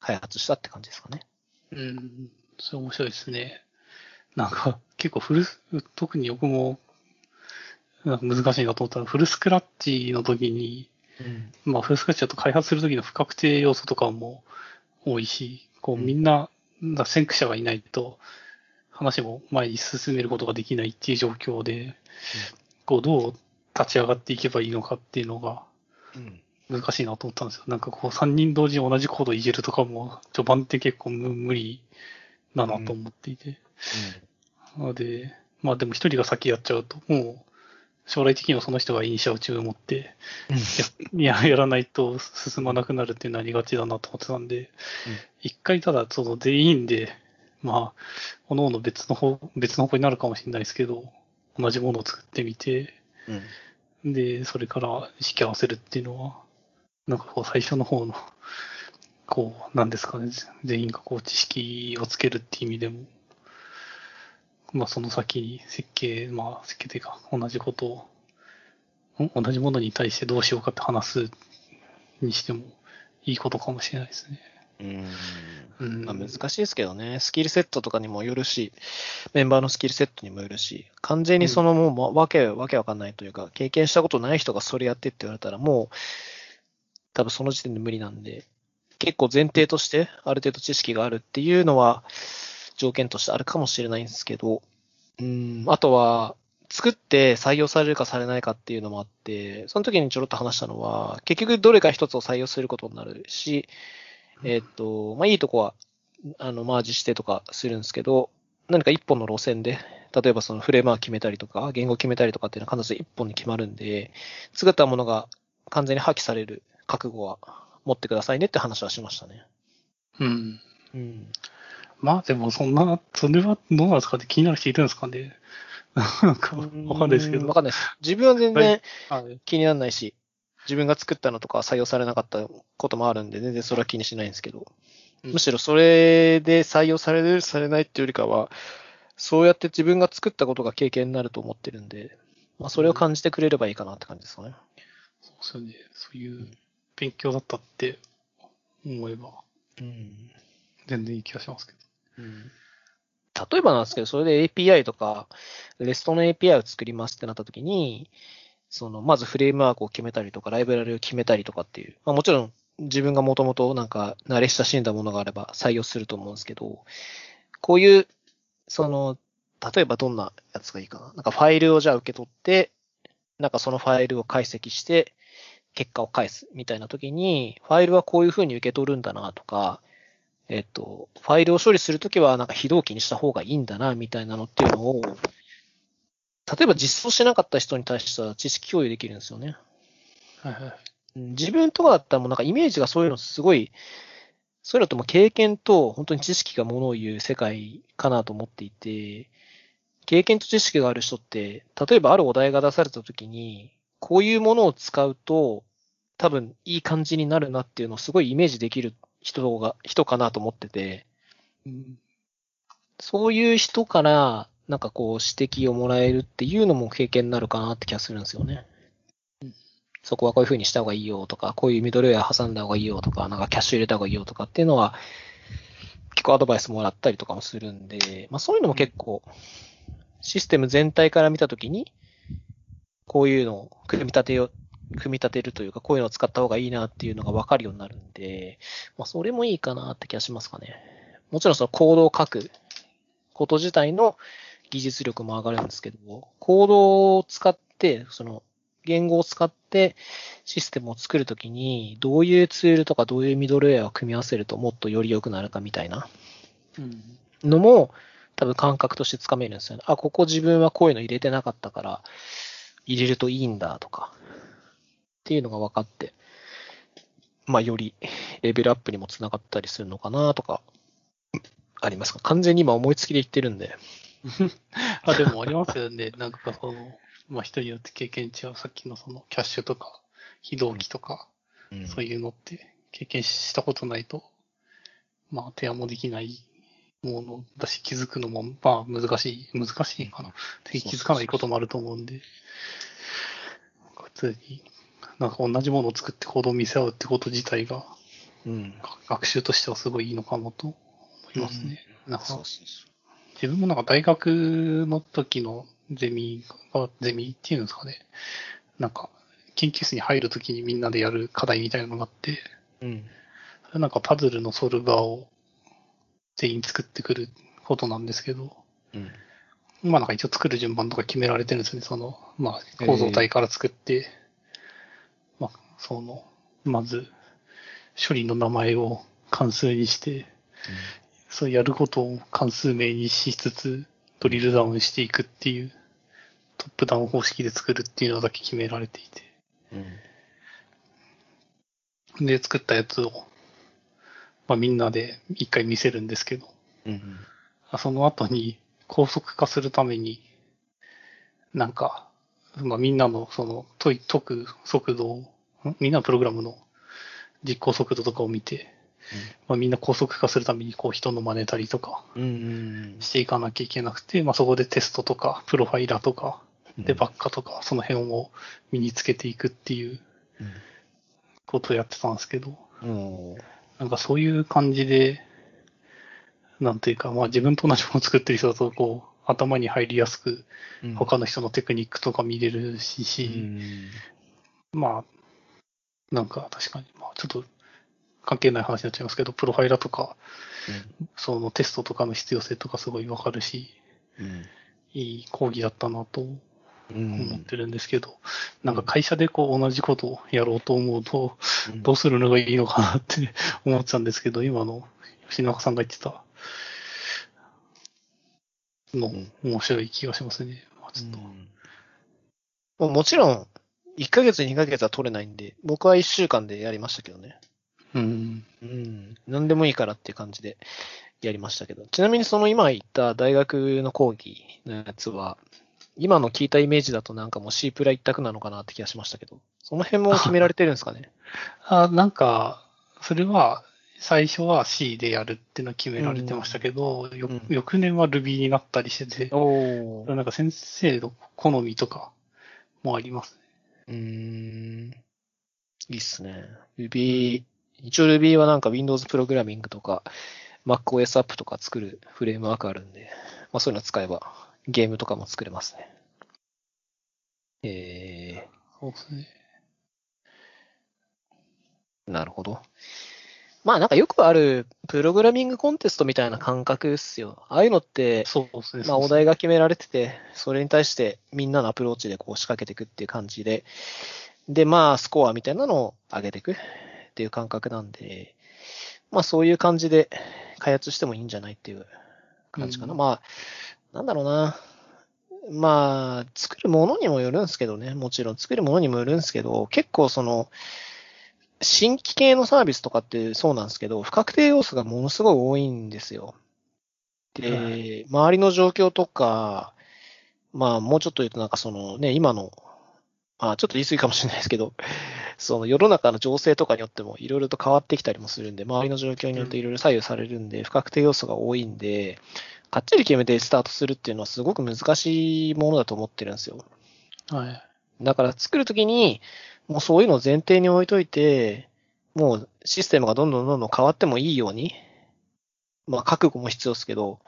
開発したって感じですかね。うん。それ面白いですね。なんか、結構フルス、特に僕も、なん難しいなと思ったのは、フルスクラッチの時に、まあ、フルスクラッチだと開発する時の不確定要素とかも多いし、こう、うんみんな、だ先駆者がいないと、話も前に進めることができないっていう状況で、こう、どう立ち上がっていけばいいのかっていうのがうん。難しいなと思ったんですよ。なんかこう、3人同時に同じコードいじるとかも、序盤って結構無無理だなと思っていて。なので、まあでも一人が先やっちゃうと、もう、将来的にはその人がイニシアチブを持って、や、ややらないと進まなくなるっていうのはありがちだなと思ってたんで、一、回ただ、その全員で、まあ、各々別の方、別の方向になるかもしれないですけど、同じものを作ってみて、うん。で、それから意識合わせるっていうのは、なんかこう最初の方の、こう、なんですかね、全員がこう知識をつけるっていう意味でも、まあその先に設計、まあ設計というか同じことを、ん同じものに対してどうしようかって話すにしてもいいことかもしれないですね。うん。うんまあ、難しいですけどね、スキルセットとかにもよるし、メンバーのスキルセットにもよるし、完全にそのもう、まわけ、わけわかんないというか、経験したことない人がそれやってって言われたら、もう、多分その時点で無理なんで、結構前提として、ある程度知識があるっていうのは、条件としてあるかもしれないんですけど、うん、あとは、作って採用されるかされないかっていうのもあって、その時にちょろっと話したのは、結局どれか一つを採用することになるし、えーっと、まあ、いいとこは、あの、マージしてとかするんですけど、何か一本の路線で、例えばそのフレームワーク決めたりとか、言語決めたりとかっていうのは必ず一本に決まるんで、作ったものが完全に破棄される覚悟は持ってくださいねって話はしましたね。うん。うん。まあでもそんな、それはどうなんですかって気になる人いるんですかね。なんか、わかんないですけど。わかんないです。自分は全然はい。気にならないし、自分が作ったのとか採用されなかったこともあるんで、全然それは気にしないんですけど、うんむしろそれで採用される、されないっていうよりかは、そうやって自分が作ったことが経験になると思ってるんで、まあ、それを感じてくれればいいかなって感じですかね。そうですよね。そういう勉強だったって思えば、うん。全然いい気がしますけど。例えばなんですけど、それで API とか、REST の API を作りますってなった時に、その、まずフレームワークを決めたりとか、ライブラリを決めたりとかっていう、まあもちろん自分がもともとなんか慣れ親しんだものがあれば採用すると思うんですけど、こういう、その、例えばどんなやつがいいかな。なんかファイルをじゃあ受け取って、なんかそのファイルを解析して、結果を返すみたいな時に、ファイルはこういうふうに受け取るんだなとか、えっと、ファイルを処理するときはなんか非同期にした方がいいんだな、みたいなのっていうのを、例えば実装しなかった人に対しては知識共有できるんですよね。はいはい。うん自分とかだったらもうなんかイメージがそういうのすごい、そういうのってもう経験と本当に知識がものを言う世界かなと思っていて、経験と知識がある人って、例えばあるお題が出されたときに、こういうものを使うと多分いい感じになるなっていうのをすごいイメージできる人が、人かなと思ってて、うん。そういう人から、なんかこう指摘をもらえるっていうのも経験になるかなって気がするんですよね。そこはこういう風にした方がいいよとか、こういうミドルウェア挟んだ方がいいよとか、なんかキャッシュ入れた方がいいよとかっていうのは、結構アドバイスもらったりとかもするんで、まあそういうのも結構、システム全体から見たときに、こういうのを組み立てよ、組み立てるというか、こういうのを使った方がいいなっていうのが分かるようになるんで、まあそれもいいかなって気がしますかね。もちろんそのコードを書くこと自体の技術力も上がるんですけど、コードを使って、その言語を使ってシステムを作るときに、どういうツールとかどういうミドルウェアを組み合わせるともっとより良くなるかみたいな。のも、多分感覚としてつかめるんですよね。あ、ここ自分はこういうの入れてなかったから、入れるといいんだとか、っていうのが分かって、まあ、よりレベルアップにもつながったりするのかなとか、ありますか？完全に今思いつきで言ってるんで。あ、でもありますよね。なんかその、まあ人によって経験違う。さっきのそのキャッシュとか、非同期とか、そういうのって経験したことないと、まあ提案もできないものだし気づくのも、まあ難しい、難しいかな。気づかないこともあると思うんで、普通に、なんか同じものを作って行動を見せ合うってこと自体が、うん。学習としてはすごいいいのかもと思いますね。なんかそうそうそ自分もなんか大学の時のゼミが、ゼミっていうんですかね。なんか、研究室に入る時にみんなでやる課題みたいなのがあって、う。うん。それなんかパズルのソルバーを全員作ってくることなんですけど、うん。まあなんか一応作る順番とか決められてるんですよね。その、まあ構造体から作って、まあその、まず処理の名前を関数にして、そうやることを関数名にしつつ、ドリルダウンしていくっていう、トップダウン方式で作るっていうのだけ決められていて。うん。で、作ったやつを、まあみんなで一回見せるんですけど、うん。その後に高速化するために、なんか、まあみんなのその解い解く速度を、んみんなのプログラムの実行速度とかを見て、まあみんな高速化するためにこう人の真似たりとかうん。うん。していかなきゃいけなくて、まあそこでテストとか、プロファイラーとか、で、バッッカとか、その辺を身につけていくっていうことをやってたんですけど、うん。なんかそういう感じで、なんていうか、まあ自分と同じものを作ってる人だと、こう、頭に入りやすく、うん他の人のテクニックとか見れるし、しうんまあ、なんか確かに、まあちょっと関係ない話になっちゃいますけど、プロファイラとか、そのテストとかの必要性とかすごいわかるし、うん。いい講義だったなとう思っんてるんですけど、なんか会社でこう同じことをやろうと思うと、うん。どうするのがいいのかなって 思ってたんですけど、今の吉永さんが言ってたのうん、面白い気がしますね。まあちょっと。もちろん、1ヶ月、2ヶ月は取れないんで、僕は1週間でやりましたけどね。うん。うん。何でもいいからって感じでやりましたけど。ちなみにその今言った大学の講義のやつは、今の聞いたイメージだとなんかもう C プラ一択なのかなって気がしましたけど、その辺も決められてるんですかね？あ、なんか、それは、最初は C でやるっていうのは決められてましたけど、ようん翌年は Ruby になったりしてて、おなんか先生の好みとかもありますね。うーん。いいっすね。Ruby、一応 Ruby はなんか Windows プログラミングとか MacOS アップとか作るフレームワークあるんで、まあそういうの使えばゲームとかも作れますね。えそうですね。ー、なるほど。まあなんかよくあるプログラミングコンテストみたいな感覚っすよ。ああいうのって、そうですね。まあお題が決められてて、それに対してみんなのアプローチでこう仕掛けていくっていう感じで、で、まあスコアみたいなのを上げていくっていう感覚なんで、まあそういう感じで開発してもいいんじゃないっていう感じかな。うんまあ、なんだろうな。まあ、作るものにもよるんですけどね。もちろん作るものにもよるんですけど、結構その、新規系のサービスとかってそうなんですけど、不確定要素がものすごい多いんですよ。で、は周りの状況とか、まあもうちょっと言うとなんかそのね、今の、あちょっと言い過ぎかもしれないですけど、その世の中の情勢とかによってもいろいろと変わってきたりもするんで、周りの状況によっていろいろ左右されるんで、不確定要素が多いんで、かっちり決めてスタートするっていうのはすごく難しいものだと思ってるんですよ。はい。だから作るときに、もうそういうのを前提に置いといて、もうシステムがどんどんどんどん変わってもいいように、まあ覚悟も必要ですけど、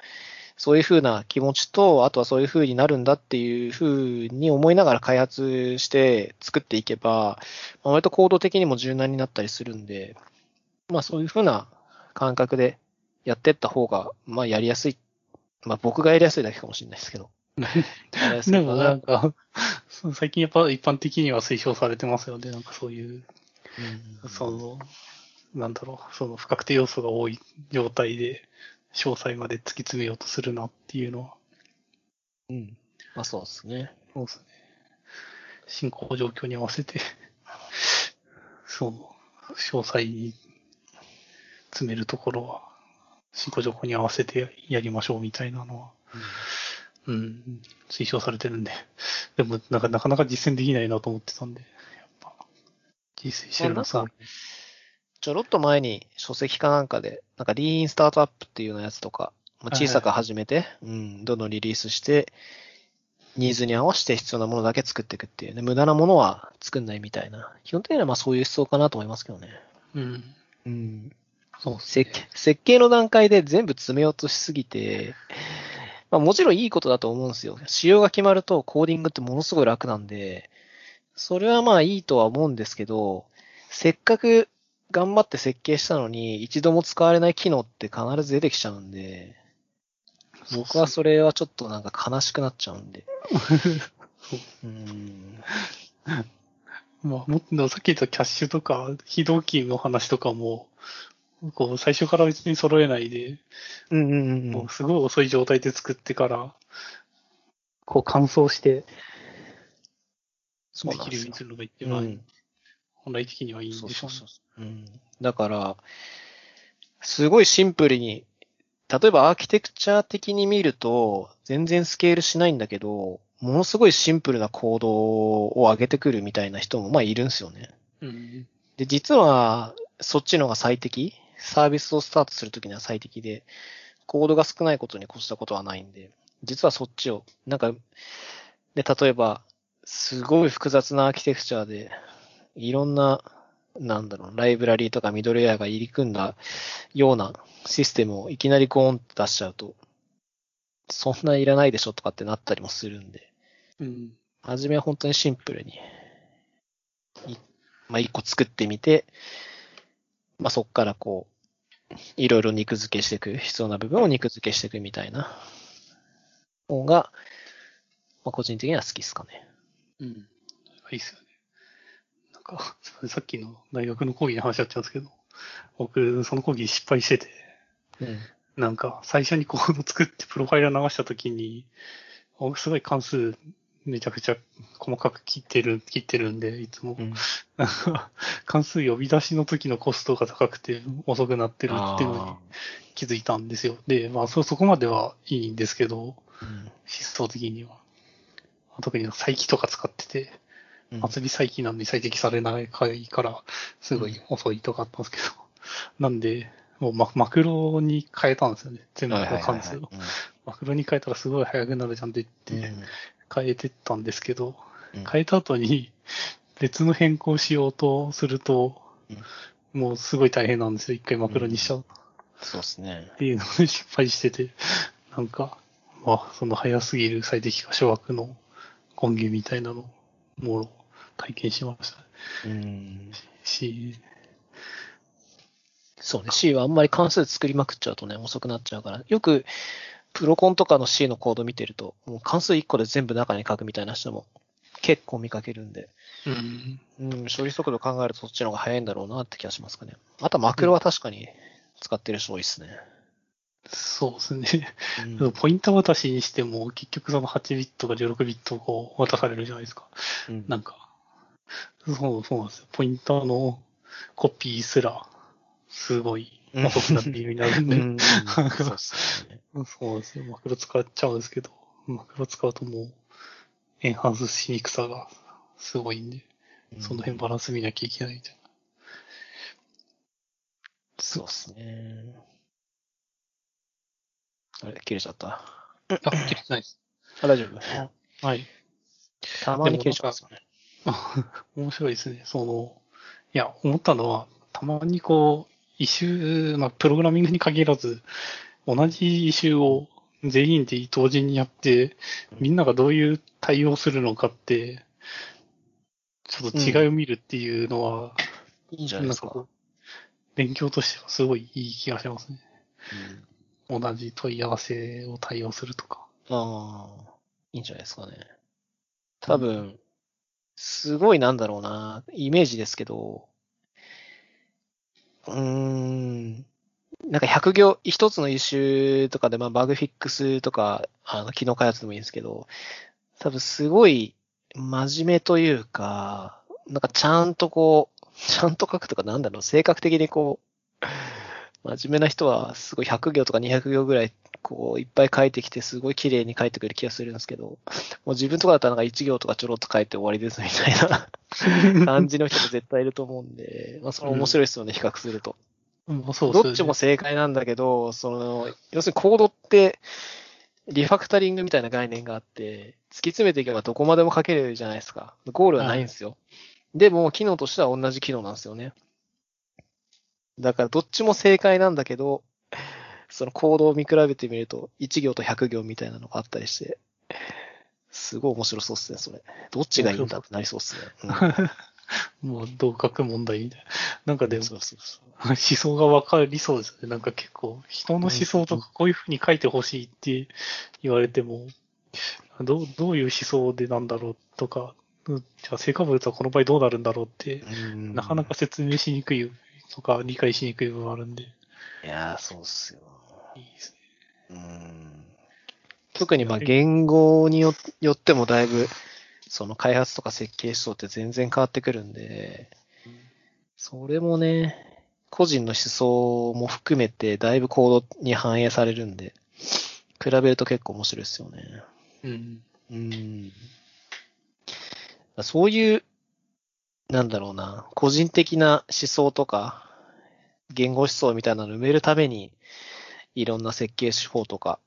そういうふうな気持ちと、あとはそういうふうになるんだっていうふうに思いながら開発して作っていけば、まあ割と行動的にも柔軟になったりするんで、まあそういうふうな感覚でやっていった方が、まあやりやすい。まあ僕がやりやすいだけかもしれないですけど。でもなんか、最近やっぱ一般的には推奨されてますよね。なんかそういう、うんその、なんだろう、その不確定要素が多い状態で、詳細まで突き詰めようとするなっていうのは、うん。まあそうですね。そうですね。進行状況に合わせて、そう、詳細に詰めるところは、進行状況に合わせてやりましょうみたいなのは、うん、推奨されてるんで。でも、なんかなかなか実践できないなと思ってたんで、やっぱ、実践してるのさ、ちょろっと前に書籍かなんかで、なんかリーンスタートアップっていうようなやつとか、まあ、小さく始めて、うん、どんどんリリースして、ニーズに合わせて必要なものだけ作っていくっていうね、無駄なものは作んないみたいな。基本的にはまあそういう思想かなと思いますけどね。うん。うん。そうです設計設計の段階で全部詰めようとしすぎて、まあもちろんいいことだと思うんですよ。仕様が決まるとコーディングってものすごい楽なんで、それはまあいいとは思うんですけど、せっかく頑張って設計したのに一度も使われない機能って必ず出てきちゃうんで、僕はそれはちょっとなんか悲しくなっちゃうんで。うん。まあ、もっとさっき言ったキャッシュとか、非同期の話とかも、こう、最初から別に揃えないで、うんうんうんもうすごい遅い状態で作ってから、こう乾燥して、できるようにするのが一う番、ん。本来的にはいいんそうでしょそううね。そう。うん。だから、すごいシンプルに、例えばアーキテクチャ的に見ると、全然スケールしないんだけど、ものすごいシンプルなコードを上げてくるみたいな人も、まあいるんですよね。うん。で、実は、そっちの方が最適サービスをスタートするときには最適で、コードが少ないことに越したことはないんで、実はそっちを、なんか、で、例えば、すごい複雑なアーキテクチャで、いろんななんだろう、ライブラリーとかミドルウェアが入り組んだようなシステムをいきなりゴーンと出しちゃうと、そんないらないでしょとかってなったりもするんで、うん。初めは本当にシンプルに、いまあ一個作ってみて、まあそっからこう、いろいろ肉付けしていく、必要な部分を肉付けしていくみたいな方が、まあ個人的には好きですかね。うん。いいっすよね。なんか、さっきの大学の講義の話やっちゃうんですけど、僕、その講義失敗してて、うん。なんか、最初にコード作ってプロファイラー流したときに、おすごい関数めちゃくちゃ細かく切ってる、切ってるんで、いつも。うん。関数呼び出しの時のコストが高くて遅くなってるっていうのにあ気づいたんですよ。で、まあ、そ、そこまではいいんですけど、ーうん思想的には。特に再起とか使ってて、うん厚み再起なんで最適されないから、すごい遅いとかあったんですけど。なんで、もうママクロに変えたんですよね。全部の関数を。マクロに変えたらすごい速くなるじゃんって言って、変えてったんですけど、うん変えた後に別の変更しようとすると、もうすごい大変なんですよ。一回マクロにしちゃうそうですねっ。ていうので失敗してて、なんか、まあ、その速すぎる最適化諸枠の根源みたいなのを、もろ体験しましたうん。し、そうね。C はあんまり関数作りまくっちゃうとね、遅くなっちゃうから。よく、プロコンとかの C のコード見てると、もう関数1個で全部中に書くみたいな人も結構見かけるんで、うん、うん、処理速度考えるとそっちの方が早いんだろうなって気がしますかね。あとはマクロは確かに使ってる人多いですね。そうですね。うんポインター渡しにしても、結局その8ビットか16ビットをこう渡されるじゃないですか。うんなんか、そう、そうなんですよ。ポインターのコピーすら、すごい遅くなっているようになるんで、うん そうですね。そうですよ。マクロ使っちゃうんですけど、マクロ使うともう、エンハンスしにくさがすごいんで、その辺バランス見なきゃいけないみたいな。そうですね。あれ、切れちゃった？あ、あ、切れてないです。大丈夫？はい。たまに切れちゃうんですよね。あ 面白いですね。その、いや、思ったのは、たまにこう、一周、まあ、プログラミングに限らず、同じ一周を全員で同時にやって、みんながどういう対応するのかって、ちょっと違いを見るっていうのは、いいんじゃないですか。こう勉強としてはすごいいい気がしますね。うん同じ問い合わせを対応するとか。ああ、いいんじゃないですかね。多分、すごいなんだろうな、イメージですけど、うーん、なんか100行、一つの一周とかで、まあバグフィックスとか、あの、機能開発でもいいんですけど、多分すごい真面目というか、なんかちゃんとこう、ちゃんと書くとかなんだろう、性格的にこう、真面目な人はすごい100行とか200行ぐらいこう、いっぱい書いてきて、すごい綺麗に書いてくれる気がするんですけど、もう自分とかだったらなんか1行とかちょろっと書いて終わりですみたいな 感じの人も絶対いると思うんで、まあそれ面白いですよね、比較すると。どっちも正解なんだけど、その、要するにコードって、リファクタリングみたいな概念があって、突き詰めていけばどこまでも書けるじゃないですか。ゴールはないんですよ。でも、機能としては同じ機能なんですよね。だから、どっちも正解なんだけど、そのコードを見比べてみると、1行と100行みたいなのがあったりして、すごい面白そうっすね、それ。どっちがいいんだってなりそうっすね。もう同格問題みたいな。なんかでうん、もそうそうそう。思想が分かりそうですよね。なんか結構、人の思想とかこういうふうに書いてほしいって言われても、どう、どういう思想でなんだろうとか、うんじゃあ成果物はこの場合どうなるんだろうって、うんなかなか説明しにくいとか理解しにくい部分あるんで、いやー、そうっすよ。いいですね。うん特にまあ言語によよってもだいぶ、その開発とか設計思想って全然変わってくるんで、それもね、個人の思想も含めてだいぶコードに反映されるんで、比べると結構面白いですよね。うん。うん。そういう、なんだろうな、個人的な思想とか、言語思想みたいなのを埋めるために、いろんな設計手法とか、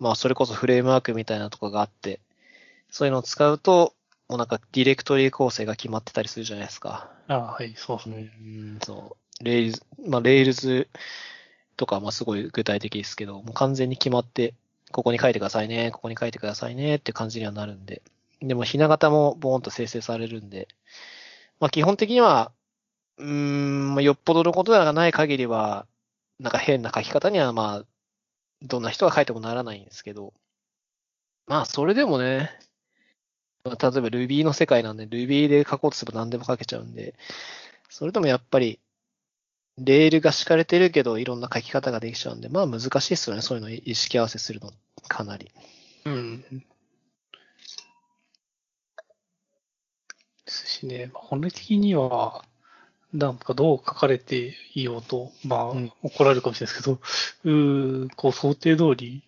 まあそれこそフレームワークみたいなとかがあって、そういうのを使うともうなんかディレクトリ構成が決まってたりするじゃないですか。ああ、はい、そうですうね。ん、そう。レイルズ、まあ、レイルズとか、まあ、すごい具体的ですけど、もう完全に決まって、ここに書いてくださいね、ここに書いてくださいねって感じにはなるんで。でも、ひな形もボーンと生成されるんで、まあ、基本的には、うーん、まあよっぽどのことがない限りは、なんか変な書き方には、まあ、どんな人が書いてもならないんですけど、まあ、それでもね、まあ例えば Ruby の世界なんで、Ruby で書こうとすれば何でも書けちゃうんで、それでもやっぱり、レールが敷かれてるけど、いろんな書き方ができちゃうんで、まあ難しいですよね。そういうの意識合わせするの、かなり。うん。ですしね、まあ本来的には、なんかどう書かれていようと、まあ、うん怒られるかもしれないですけど、うーこう想定通り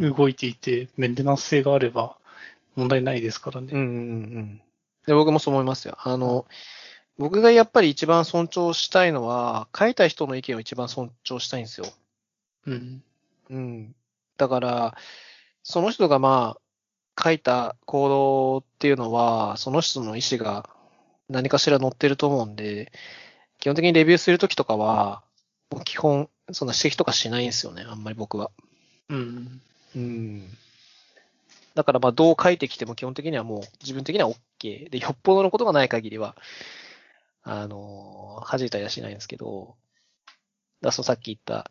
動いていて、メンテナンス性があれば問題ないですからね。うんうんうん。で、僕もそう思いますよ。あの、僕がやっぱり一番尊重したいのは、書いた人の意見を一番尊重したいんですよ。うん。うん。だから、その人がまあ、書いた行動っていうのは、その人の意思が何かしら載ってると思うんで、基本的にレビューするときとかは、もう基本、そんな指摘とかしないんですよね、あんまり僕は。うん。うん。だからまあ、どう書いてきても基本的にはもう自分的には OK。で、よっぽどのことがない限りは、あのー弾いたりはしないんですけど、だそうさっき言った、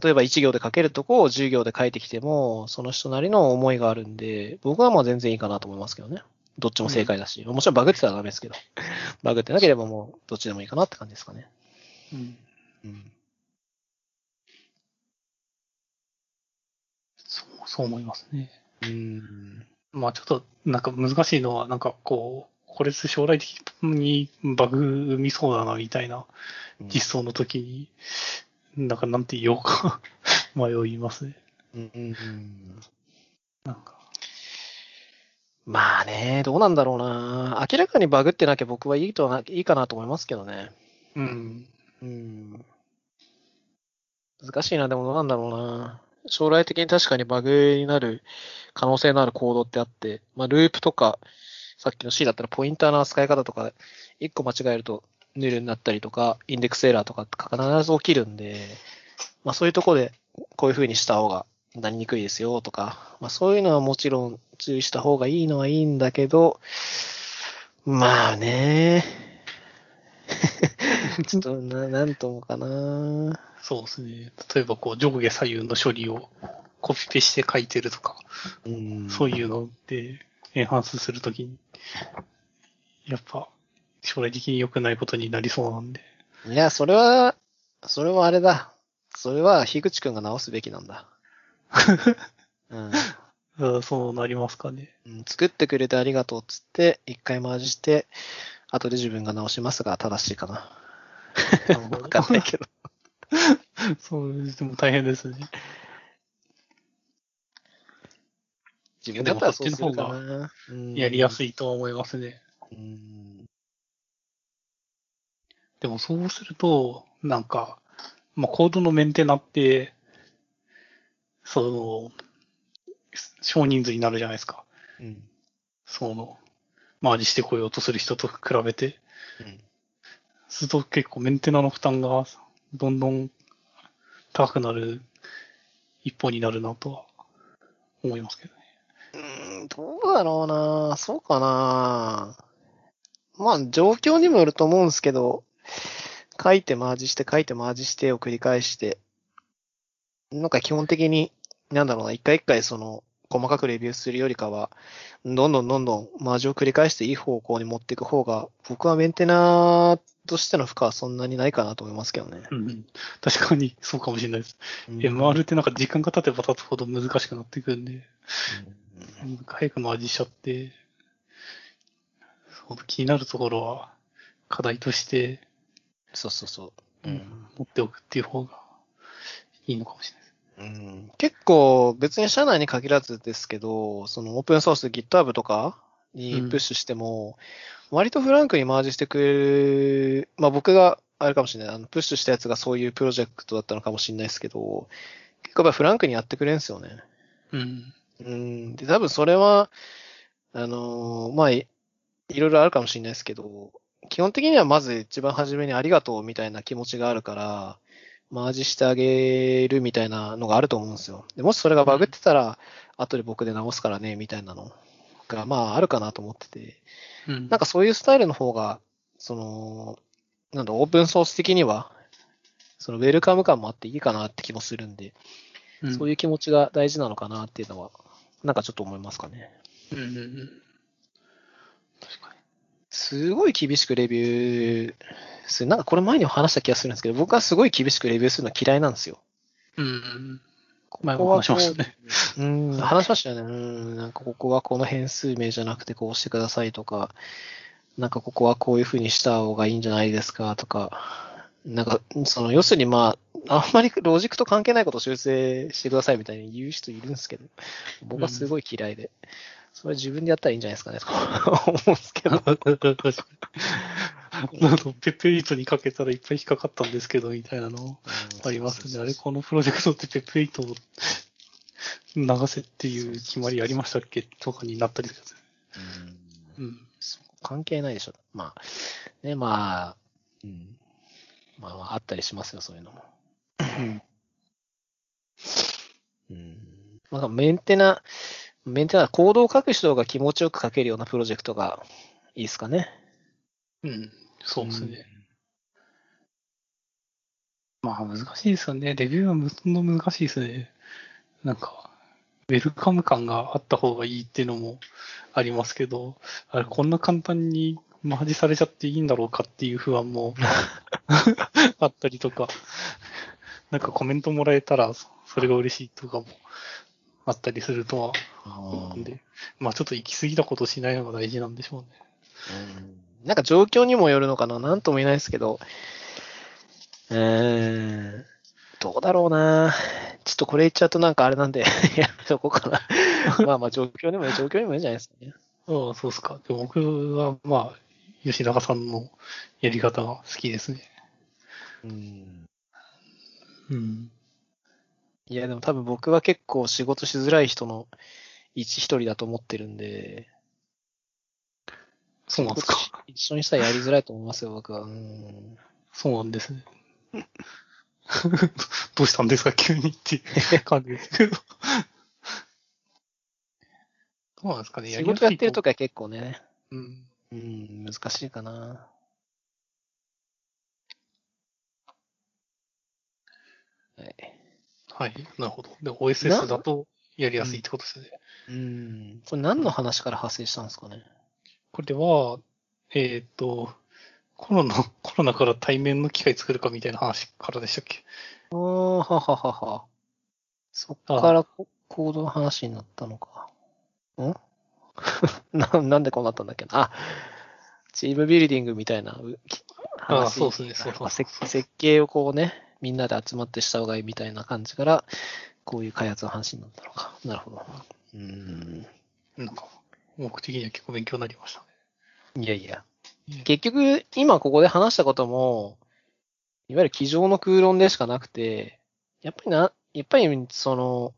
例えば1行で書けるとこを10行で書いてきても、その人なりの思いがあるんで、僕はまあ全然いいかなと思いますけどね。どっちも正解だし。もちろんバグってたらダメですけど。バグってなければもうどっちでもいいかなって感じですかね。うん。うん。そう、そう思いますね。うん。まあちょっと、なんか難しいのは、なんかこう、これ将来的にバグ生みそうだな、みたいな実装の時に、なんかなんて言おうか 迷いますね。うんうんうん。なんか、まあね、どうなんだろうな。明らかにバグってなきゃ僕はいいといいかなと思いますけどね。うん。うん。難しいな、でもどうなんだろうな。将来的に確かにバグになる可能性のあるコードってあって、まあループとか、さっきの C だったらポインターの扱い方とか、一個間違えるとヌルになったりとか、インデックスエラーとか必ず起きるんで、まあそういうとこでこういう風にした方がなりにくいですよとか、まあそういうのはもちろん注意した方がいいのはいいんだけど、まあね。ちょっとな、なんともかな。そうですね。例えばこう、上下左右の処理をコピペして書いてるとか、うん。そういうので、エンハンスするときに、やっぱ、将来的に良くないことになりそうなんで。いや、それは、それはあれだ。それは、樋口くんが直すべきなんだ。うんうんそうなりますかね。うん。作ってくれてありがとうっつって、一回マージして、後で自分が直しますが正しいかな。わかんないけど。そうでも大変ですね。自分だったらそうするかな。うんやりやすいとは思いますね。うん。でもそうすると、なんか、まあ、コードのメンテナって、その、少人数になるじゃないですか。うん。その、マージしてこようとする人と比べて。うんすると結構メンテナの負担がどんどん高くなる一方になるなとは思いますけどね。うん、どうだろうな。そうかな。まあ、状況にもよると思うんですけど、書いてマージして、書いてマージしてを繰り返して、なんか基本的に、なんだろうな、一回一回その、細かくレビューするよりかは、どんどんどんどんマージを繰り返していい方向に持っていく方が、僕はメンテナーとしての負荷はそんなにないかなと思いますけどね。うん、確かにそうかもしれないです。うん。MR ってなんか時間が経てば経つほど難しくなってくるんで、うん。早くマージしちゃって、気になるところは課題としてそうそうそう。うん。持っておくっていう方がいいのかもしれない。うん。結構別に社内に限らずですけど、そのオープンソース GitHub とかにプッシュしても、割とフランクにマージしてくれる、まあ僕があれかもしれない、あのプッシュしたやつがそういうプロジェクトだったのかもしれないですけど、結構やっぱフランクにやってくれるんですよね。うん。うん。で、多分それは、あのーまあ、いいろいろあるかもしれないですけど、基本的にはまず一番初めにありがとうみたいな気持ちがあるから、マージしてあげるみたいなのがあると思うんですよ。でもしそれがバグってたら、後で僕で直すからね、みたいなのが、まああるかなと思ってて、うん。なんかそういうスタイルの方が、その、なんだ、オープンソース的には、そのウェルカム感もあっていいかなって気もするんで、うん、そういう気持ちが大事なのかなっていうのは、なんかちょっと思いますかね。うんうんうん。確かすごい厳しくレビューする。なんかこれ前にも話した気がするんですけど、僕はすごい厳しくレビューするのは嫌いなんですよ。に。うんうん。前も話しましたね。うん、話しましたよね。うん、なんかここはこの変数名じゃなくてこうしてくださいとか、なんかここはこういう風にした方がいいんじゃないですかとか、なんか、その、要するにまあ、あんまりロジックと関係ないことを修正してくださいみたいに言う人いるんですけど、僕はすごい嫌いで、それ自分でやったらいいんじゃないですかね。とか思うんですけど。なんかペッペリートにかけたらいっぱい引っかかったんですけど、みたいなのありますね。あれ、このプロジェクトってペッペリートを流せっていう決まりありましたっけとかになったりする。うん。関係ないでしょ。まあ、ね、まあ、うん。まあ、まあ、あったりしますよ、そういうのも。うん。なんかメンテナ、メンテナ、コードを書く人が気持ちよく書けるようなプロジェクトがいいですかね。うん。そうですね。まあ難しいですよね。レビューはむの難しいですね。なんか、ウェルカム感があった方がいいっていうのもありますけど、あれ、こんな簡単にマージされちゃっていいんだろうかっていう不安も あったりとか、なんかコメントもらえたらそれが嬉しいとかもあったりするとは思うんで、まあちょっと行き過ぎたことしないのが大事なんでしょうね。うんなんか状況にもよるのかななんとも言えないですけど、うーん、どうだろうなちょっとこれ言っちゃうとなんかあれなんで、やめとこうかな。まあまあ状況にも、状況にもいいんじゃないですかね。ああ、そうですか。でも僕は、まあ、吉永さんのやり方が好きですね。うん。うん。いや、でも多分僕は結構仕事しづらい人の一一人だと思ってるんで、そうなんですか。一緒にしたらやりづらいと思いますよ、僕は。うん。そうなんですね。どうしたんですか、急にっていう 感じですけど。どうなんですかね、仕事やってるとか。きは結構ね、うん。うん、難しいかな。はい。はい、なるほど。で、OSS だとやりやすいってことですよね。うん。これ何の話から派生したんですかね。これは、えっ、と、コロナ、コロナから対面の機会作るかみたいな話からでしたっけ？ああ、はははは。そっからこコードの話になったのか。ん？ななんでこうなったんだっけな？あ、チームビルディングみたいなうきあそうですねそうそう設設計をこうね、みんなで集まってした方がいいみたいな感じから、こういう開発の話になったのか。なるほど。うん。なんか、僕的には結構勉強になりましたいやいや。ね。結局、今ここで話したことも、いわゆる机上の空論でしかなくて、やっぱりな、やっぱりその、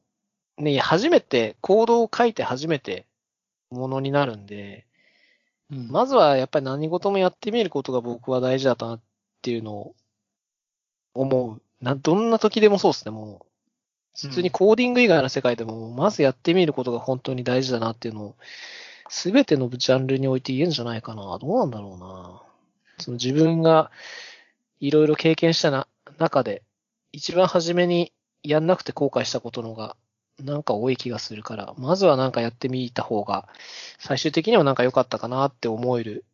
ね、初めて、コードを書いて初めてものになるんで、うんまずはやっぱり何事もやってみることが僕は大事だったなっていうのを思う。な、どんな時でもそうですね、もう。普通にコーディング以外の世界でも、まずやってみることが本当に大事だなっていうのを、すべてのジャンルにおいて言えんじゃないかな。どうなんだろうな。その自分がいろいろ経験したな中で、一番初めにやんなくて後悔したことのが、なんか多い気がするから、まずはなんかやってみた方が、最終的にはなんか良かったかなって思える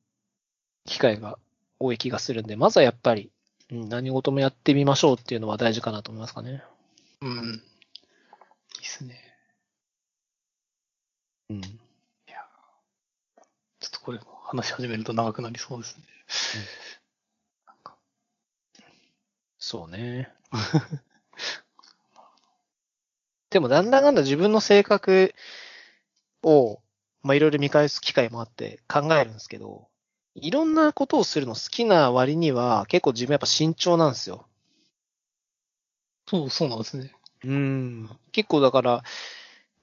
機会が多い気がするんで、まずはやっぱり、うん、何事もやってみましょうっていうのは大事かなと思いますかね。うん。いいっすね。うん。これも話し始めると長くなりそうですね。そうね。でも、だんだんだんだん自分の性格を、まあ、いろいろ見返す機会もあって考えるんですけど、いろんなことをするの好きな割には、結構自分やっぱ慎重なんですよ。そう、そうなんですね。うん。結構だから、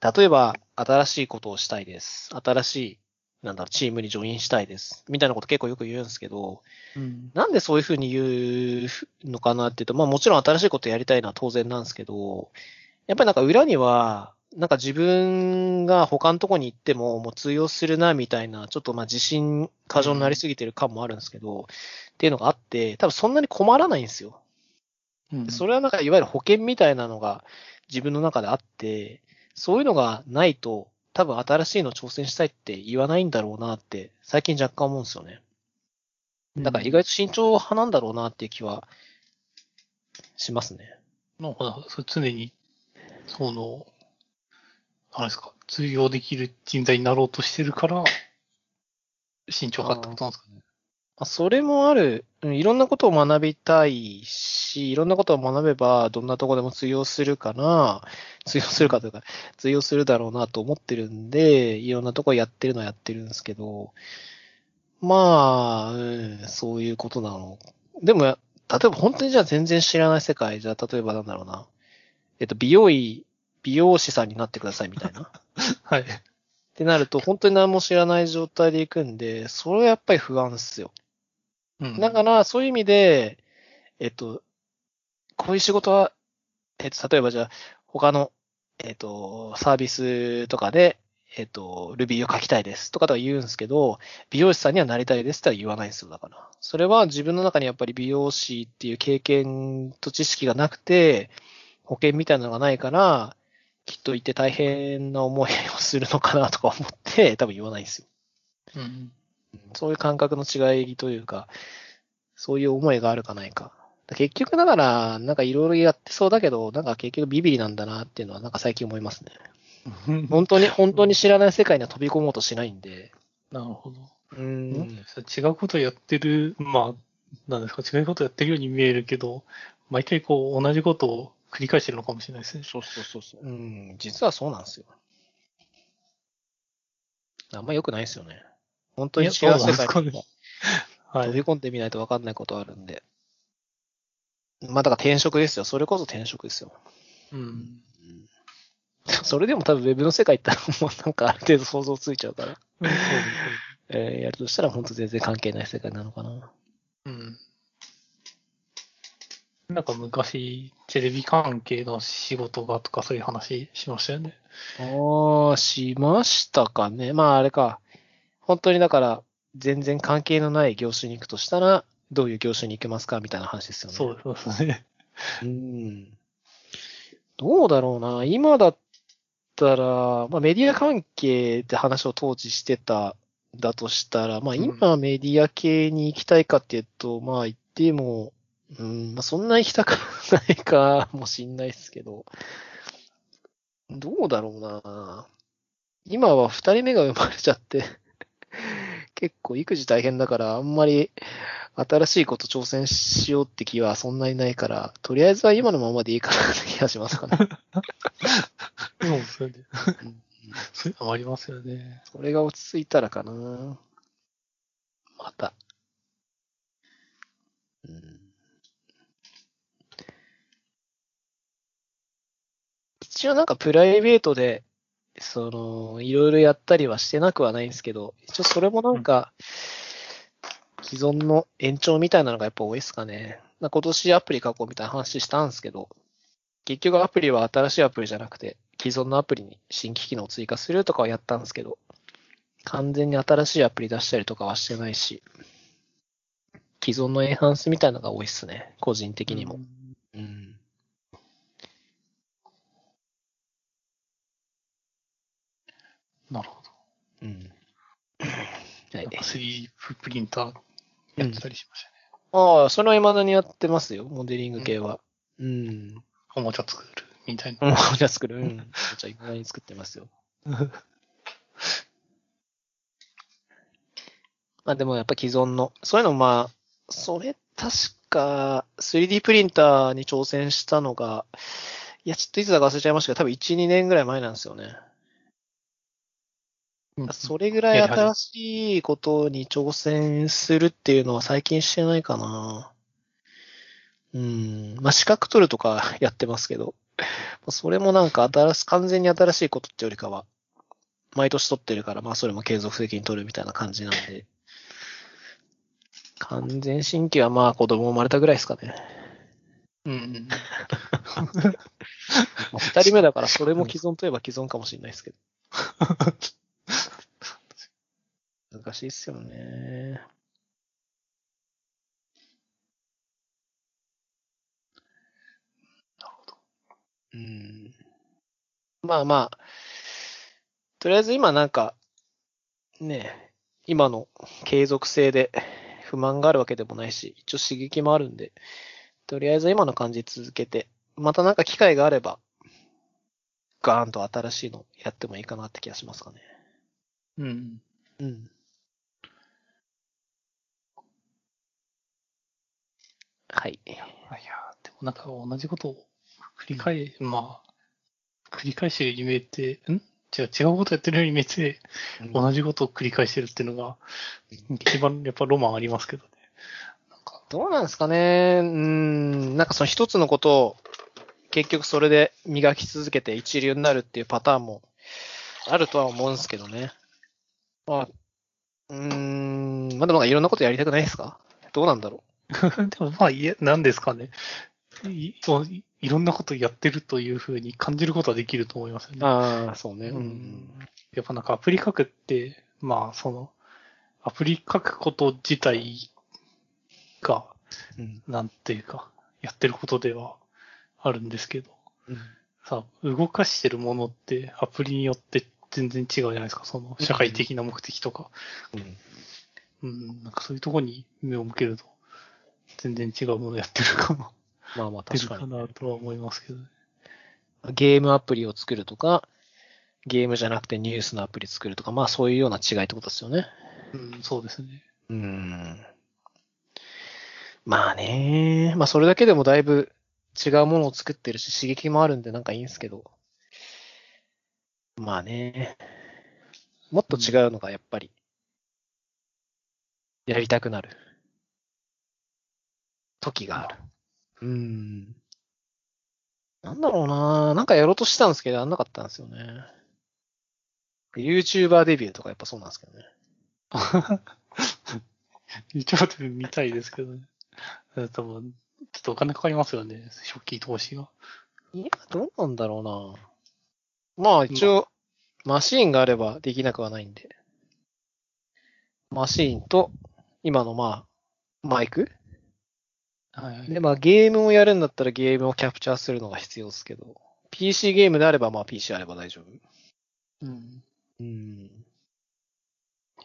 例えば、新しいことをしたいです。新しいなんだろう、チームにジョインしたいです。みたいなこと結構よく言うんですけど、うん。なんでそういうふうに言うのかなっていうと、まあもちろん新しいことやりたいのは当然なんですけど、やっぱりなんか裏には、なんか自分が他のとこに行ってももう通用するなみたいな、ちょっとまあ自信過剰になりすぎてる感もあるんですけど、っていうのがあって、多分そんなに困らないんですよ。うんそれはなんかいわゆる保険みたいなのが自分の中であって、そういうのがないと、多分新しいの挑戦したいって言わないんだろうなって、最近若干思うんですよね。だから意外と慎重派なんだろうなっていう気はしますね。なんか、それ常に、その、なんですか、通用できる人材になろうとしてるから、慎重派ってことなんですかね。まあそれもある、うんいろんなことを学びたいし、いろんなことを学べば、どんなとこでも通用するかな、通用するかというか、通用するだろうなと思ってるんで、いろんなとこやってるのはやってるんですけど、まあ、うん、そういうことなの。でも、例えば本当にじゃあ全然知らない世界、じゃあ例えばなんだろうな。えっと、美容医、美容師さんになってくださいみたいな。はい。ってなると、本当に何も知らない状態で行くんで、それはやっぱり不安っすよ。うん。だから、そういう意味で、えっと、こういう仕事は、えっと、例えばじゃあ、他の、えっと、サービスとかで、えっと、Ruby を書きたいですとかとは言うんですけど、美容師さんにはなりたいですとは言わないんですよ、だから。それは自分の中にやっぱり美容師っていう経験と知識がなくて、保険みたいなのがないから、きっといて大変な思いをするのかなとか思って、多分言わないんですよ。うん。そういう感覚の違いというか、そういう思いがあるかないか。結局だから、なんかいろいろやってそうだけど、なんか結局ビビリなんだなっていうのはなんか最近思いますね。本当に、本当に知らない世界には飛び込もうとしないんで。なるほど。うーん。違うことやってる、まあ、なんですか、違うことやってるように見えるけど、毎回こう、同じことを繰り返してるのかもしれないですね。そうそうそうそう。うん、実はそうなんですよ。あんま良くないですよね。本当に違う世界に。飛び込んでみないと分かんないことあるんで。まあだから転職ですよ。それこそ転職ですよ。うん。それでも多分ウェブの世界行ったらもうなんかある程度想像ついちゃうから、えーやるとしたら本当全然関係ない世界なのかな。うん。なんか昔、テレビ関係の仕事がとかそういう話しましたよね。ああ、しましたかね。まああれか。本当にだから全然関係のない業種に行くとしたら、どういう業種に行けますかみたいな話ですよね。そうですね。うん。どうだろうな。今だったら、まあメディア関係って話を当時してた、だとしたら、まあうん今メディア系に行きたいかっていうと、まあ言っても、うん、まあそんな行きたくないか もしんないですけど、どうだろうな。今は二人目が生まれちゃって、結構育児大変だから、あんまり新しいこと挑戦しようって気はそんなにないから、とりあえずは今のままでいいかなって気がしますかね。そうですよね。そういうのもありますよね。それが落ち着いたらかな。また。うん、一応なんかプライベートで、その、いろいろやったりはしてなくはないんですけど、一応それもなんか、既存の延長みたいなのがやっぱ多いですかね。まあ今年アプリ書こうみたいな話したんですけど、結局アプリは新しいアプリじゃなくて、既存のアプリに新規機能を追加するとかはやったんですけど、完全に新しいアプリ出したりとかはしてないし、既存のエンハンスみたいなのが多いっすね、個人的にも。うん。なるほど。うん。はいなんか 3D プリンターやってたりしましたね。ああ、それは未だにやってますよ、モデリング系は。うん。おもちゃ作るみたいな。うん、じゃあ作る。うん。じゃあ未だに作ってますよ。まあでもやっぱ既存の、そういうのまあ、それ確か 3D プリンターに挑戦したのが、いや、ちょっといつだか忘れちゃいましたけど、多分1、2年ぐらい前なんですよね。それぐらい新しいことに挑戦するっていうのは最近してないかな。うん。まあ、資格取るとか やってますけど、それもなんか新し、完全に新しいことってよりかは、毎年取ってるから、まあそれも継続的に取るみたいな感じなんで。完全新規はまあ子供生まれたぐらいですかね。うんうん。二人目だからそれも既存といえば既存かもしれないですけど。難しいっすよね。なるほど。うん。まあまあ、とりあえず今なんか、ね、今の継続性で不満があるわけでもないし、一応刺激もあるんで、とりあえず今の感じ続けて、またなんか機会があれば、ガーンと新しいのやってもいいかなって気がしますかね。うん。うん。はい。いや、でもなんか同じことを繰り返、まあ、繰り返してるように見えて、ん？違う、違うことやってるように見えて、同じことを繰り返してるっていうのが、一番やっぱロマンありますけどね。なんか、どうなんですかね。うーん、なんかその一つのことを、結局それで磨き続けて一流になるっていうパターンもあるとは思うんですけどね。まあ、うーん、まあでもなんかいろんなことやりたくないですか？どうなんだろ でもまあ、いえ、なんですかね。いそういいろんなことやってるというふうに感じることはできると思いますよう。ね。ああ、そうね。ううんん。やっぱなんかアプリ書くって、まあその、アプリ書くこと自体が、うん。なんていうか、やってることではあるんですけど、うんさ、動かしてるものってアプリによって全然違うじゃないですか。その社会的な目的とか。うんうん、なんかそういうとこに目を向けると、全然違うものやってるかも、まあまあ確かに。なとは思いますけどね。ゲームアプリを作るとか、ゲームじゃなくてニュースのアプリ作るとか、まあそういうような違いってことですよね。うん、そうですね。うーん。まあね。まあそれだけでもだいぶ違うものを作ってるし、刺激もあるんでなんかいいんですけど。まあね。もっと違うのがやっぱり、やりたくなる。時がある。うーん。なんだろうななんかやろうとしたんですけど、やんなかったんですよね。YouTuber デビューとかやっぱそうなんですけどね。YouTube で見たいですけどね。多分、ちょっとお金かかりますよね。初期投資が。いや、どうなんだろうな。まあ一応、マシーンがあればできなくはないんで。マシーンと、今のまあ、マイク？はいはい。で、まあゲームをやるんだったらゲームをキャプチャーするのが必要ですけど、PC ゲームであればまあ PC あれば大丈夫。うん。うん。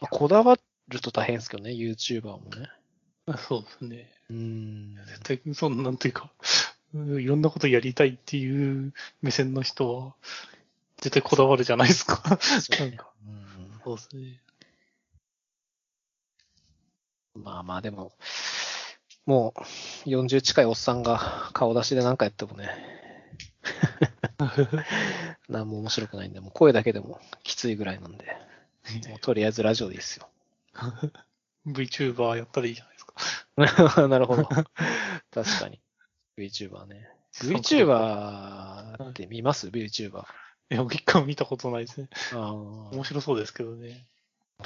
まあこだわると大変ですけどね、YouTuber もね。そうですね。うん。絶対、そんなんていうか、うんいろんなことやりたいっていう目線の人は、絶対こだわるじゃないですか。そうねそうですね。まあまあでも、もう40近いおっさんが顔出しで何かやってもね、何も面白くないんで、もう声だけでもきついぐらいなんで、もうとりあえずラジオでいいっすよ。VTuber やったらいいじゃないですか。なるほど。確かに。VTuber ね。VTuber って見ます ?VTuber。いや、一回も見たことないですね。ああ。面白そうですけどね。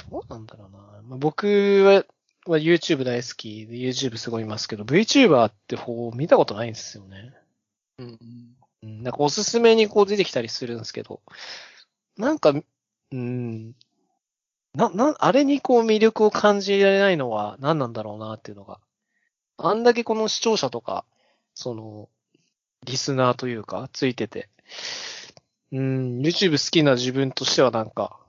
どうなんだろうな。まあ、僕は、は YouTube 大好きで YouTube すごい見ますけど、VTuber って方見たことないんですよね。うん。うん、なんかおすすめにこう出てきたりするんですけど、なんか、うん、な、な、あれにこう魅力を感じられないのは何なんだろうなっていうのが。あんだけこの視聴者とか、その、リスナーというか、ついてて、うん、YouTube 好きな自分としてはなんか、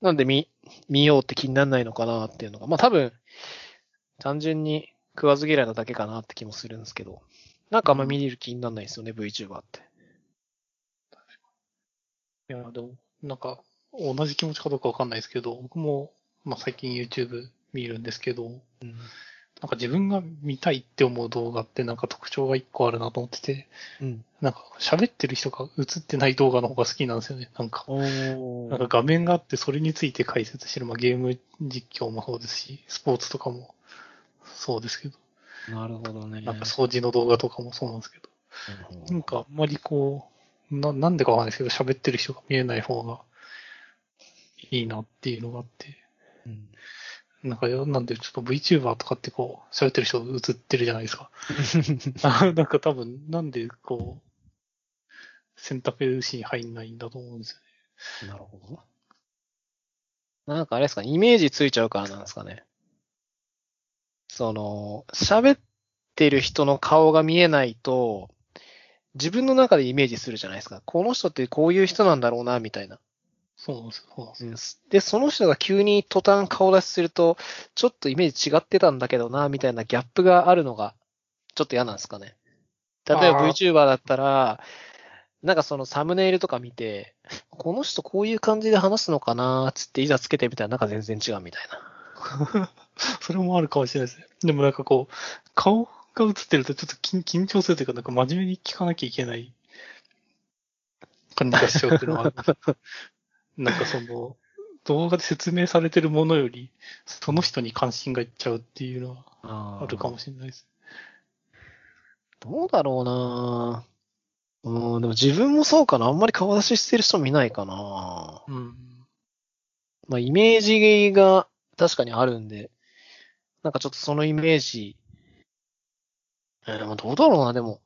なんで見、見ようって気にならないのかなっていうのが、まあ多分、単純に食わず嫌いなだけかなって気もするんですけど、なんかあんま見れる気にならないですよね、VTuber って。いや、でも、なんか、同じ気持ちかどうかわかんないですけど、僕も、まあ最近 YouTube 見るんですけど、うん。なんか自分が見たいって思う動画ってなんか特徴が一個あるなと思ってて、うん。なんか喋ってる人が映ってない動画の方が好きなんですよね。なんか、おなんか画面があってそれについて解説してる、まあゲーム実況もそうですし、スポーツとかもそうですけど、なるほどね。なんか掃除の動画とかもそうなんですけど、うんなんかあんまりこう、な、なんでかわかんないですけど、喋ってる人が見えない方がいいなっていうのがあって。うん。なんか、なんでちょっと VTuber とかってこう、喋ってる人映ってるじゃないですか。あ なんか多分、なんでこう、選択肢に入んないんだと思うんですよね。なるほどな。なんかあれですか、イメージついちゃうからなんですかね。その、喋ってる人の顔が見えないと、自分の中でイメージするじゃないですか。この人ってこういう人なんだろうな、みたいな。そうなんですよ。そうなんですよ。で、その人が急に途端顔出しすると、ちょっとイメージ違ってたんだけどな、みたいなギャップがあるのが、ちょっと嫌なんですかね。例えば VTuber だったら、なんかそのサムネイルとか見て、この人こういう感じで話すのかな、つっていざつけてみたらなんか全然違うみたいな。それもあるかもしれないですね。でもなんかこう、顔が映ってるとちょっと緊緊張するというか、なんか真面目に聞かなきゃいけない感じがしちゃうっていうのはある。なんかその、動画で説明されてるものより、その人に関心がいっちゃうっていうのはああるかもしれないです。どうだろうなうん、でも自分もそうかな。あんまり顔出ししてる人見ないかな。うん。まあ、イメージが確かにあるんで、なんかちょっとそのイメージ、えーでもどうだろうな、でも。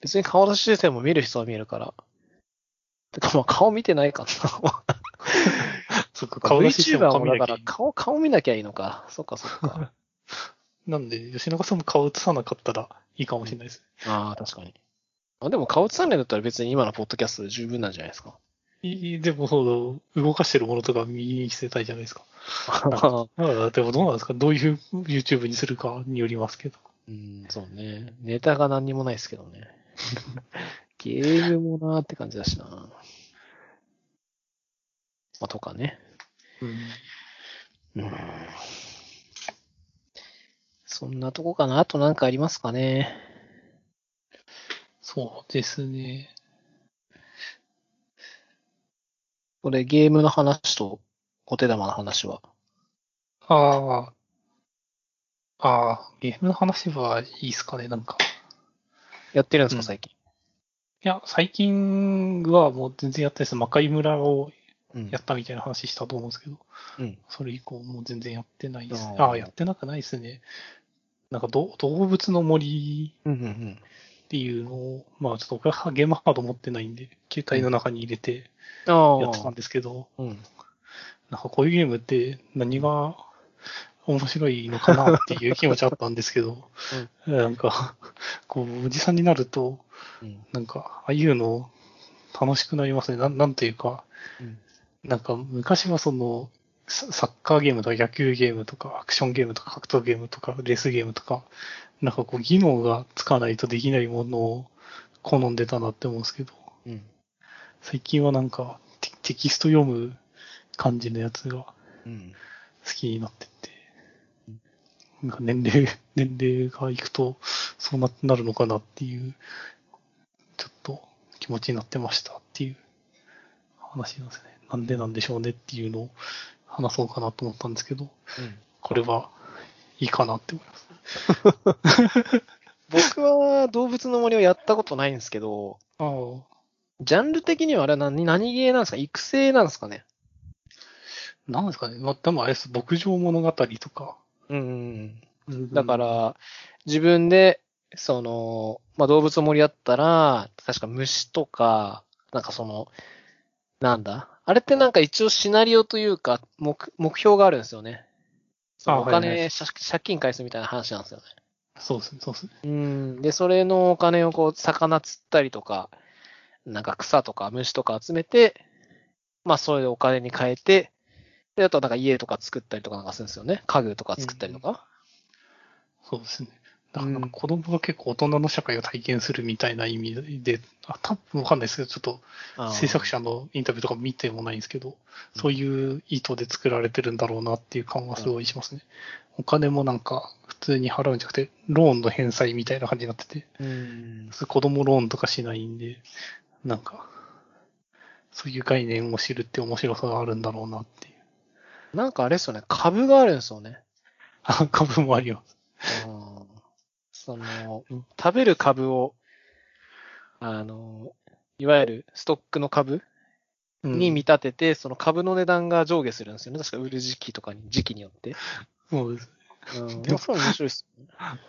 別に顔出ししてても見る人は見えるから。てかまあ顔見てないかな。そっか、顔出ししても顔見なきゃいい。顔、顔見なきゃいいのか。そっかそっか。なんで、吉永さんも顔映さなかったらいいかもしれないです。ああ、確かに。あでも顔映さないんだったら別に今のポッドキャストで十分なんじゃないですか。いいでも、そう動かしてるものとか見にせたいじゃないですか。ああでもどうなんですか？どういう YouTube にするかによりますけど。うん、そうね。ネタが何にもないですけどね。ゲームもなーって感じだしな。まあ、とかね。うん。うん。そんなとこかな？あとなんかありますかね？そうですね。これゲームの話とお手玉の話は？ああ。ああ、ゲームの話はいいですかね、なんか。やってるんですか、うん最近？いや、最近はもう全然やってないです。魔界村をうんやったみたいな話したと思うんですけど、うん。それ以降もう全然やってないです。あーああ、やってなくないですね。なんかど動物の森うんうんうん。っていうのを、まあちょっと僕はゲームハード持ってないんで、携帯の中に入れて。やってたんですけど、うん。なんかこういうゲームって何が面白いのかなっていう気持ちあったんですけど、なんか、こう、おじさんになると、うん。なんか、ああいうの楽しくなりますね。なんなんというか、うんなんか昔はその、ササッカーゲームとか野球ゲームとかアクションゲームとか格闘ゲームとかレースゲームとか、なんかこう技能がつかないとできないものを好んでたなって思うんですけど、うん。最近はなんかテテキスト読む感じのやつがうん。好きになってって、なんか年齢、年齢がいくとそうななるのかなっていう、ちょっと気持ちになってましたっていう話なんですね。なんでなんでしょうねっていうのを話そうかなと思ったんですけど、これはいいかなって思います。僕は動物の森をやったことないんですけど。ジャンル的にはあれは何、何ゲーなんですか？育成なんですかね？なんですかね。まあ、でもあれです。牧場物語とか。うんうん。だか、ら、自分で、その、まあ、動物の森だったら、確か虫とか、なんかその、なんだ？あれってなんか一応シナリオというか、目、目標があるんですよね。そのおあはいはい金、借借金返すみたいな話なんですよね。そうですね、そうですね。うん。で、それのお金をこう、魚釣ったりとか、なんか草とか虫とか集めて、まあ、それでお金に変えて、で、あとはなんか家とか作ったりとかなんかするんですよね。家具とか作ったりとか。そうですね。だから子供が結構大人の社会を体験するみたいな意味で、あ、多分わかんないですけど、ちょっと制作者のインタビューとか見てもないんですけど、そういう意図で作られてるんだろうなっていう感はすごいしますね。お金もなんか普通に払うんじゃなくて、ローンの返済みたいな感じになってて、うん。子供ローンとかしないんで、なんか、そういう概念を知るって面白さがあるんだろうなっていう。なんかあれですよね。株があるんですよね。あ、株もあります。うんその、食べる株を、あの、いわゆるストックの株に見立てて、その株の値段が上下するんですよね。確か売る時期とかに、時期によって。そうです。うん。でもそれは面白いです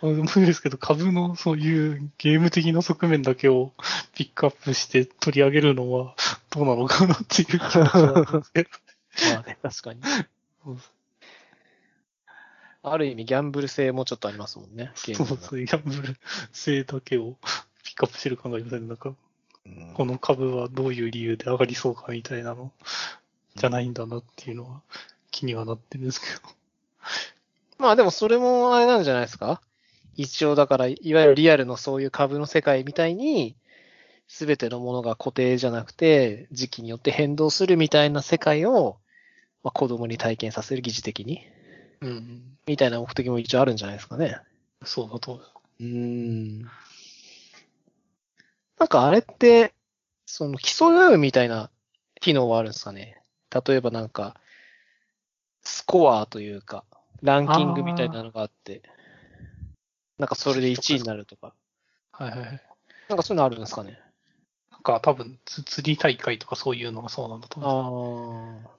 よね。面白いですけど、株のそういうゲーム的な側面だけをピックアップして取り上げるのはどうなのかなっていう気持ちはあるんですけど。まあね、確かに。ある意味ギャンブル性もちょっとありますもんね。ゲームのそうそう、ギャンブル性だけを ピックアップしてる感がありません。なんか、うんこの株はどういう理由で上がりそうかみたいなのじゃないんだなっていうのは気にはなってるんですけど。まあでもそれもあれなんじゃないですか？一応だから、いわゆるリアルのそういう株の世界みたいに、すべてのものが固定じゃなくて、時期によって変動するみたいな世界を、まあ、子供に体験させる疑似的に、うん。みたいな目的も一応あるんじゃないですかね。そうだと。うーん。なんかあれって、その競い合うみたいな機能はあるんですかね。例えばなんか、スコアというか、ランキングみたいなのがあって、なんかそれで1位になるとか。はいはいはい。なんかそういうのあるんですかね。なんか多分、つ釣り大会とかそういうのがそうなんだと思うああ。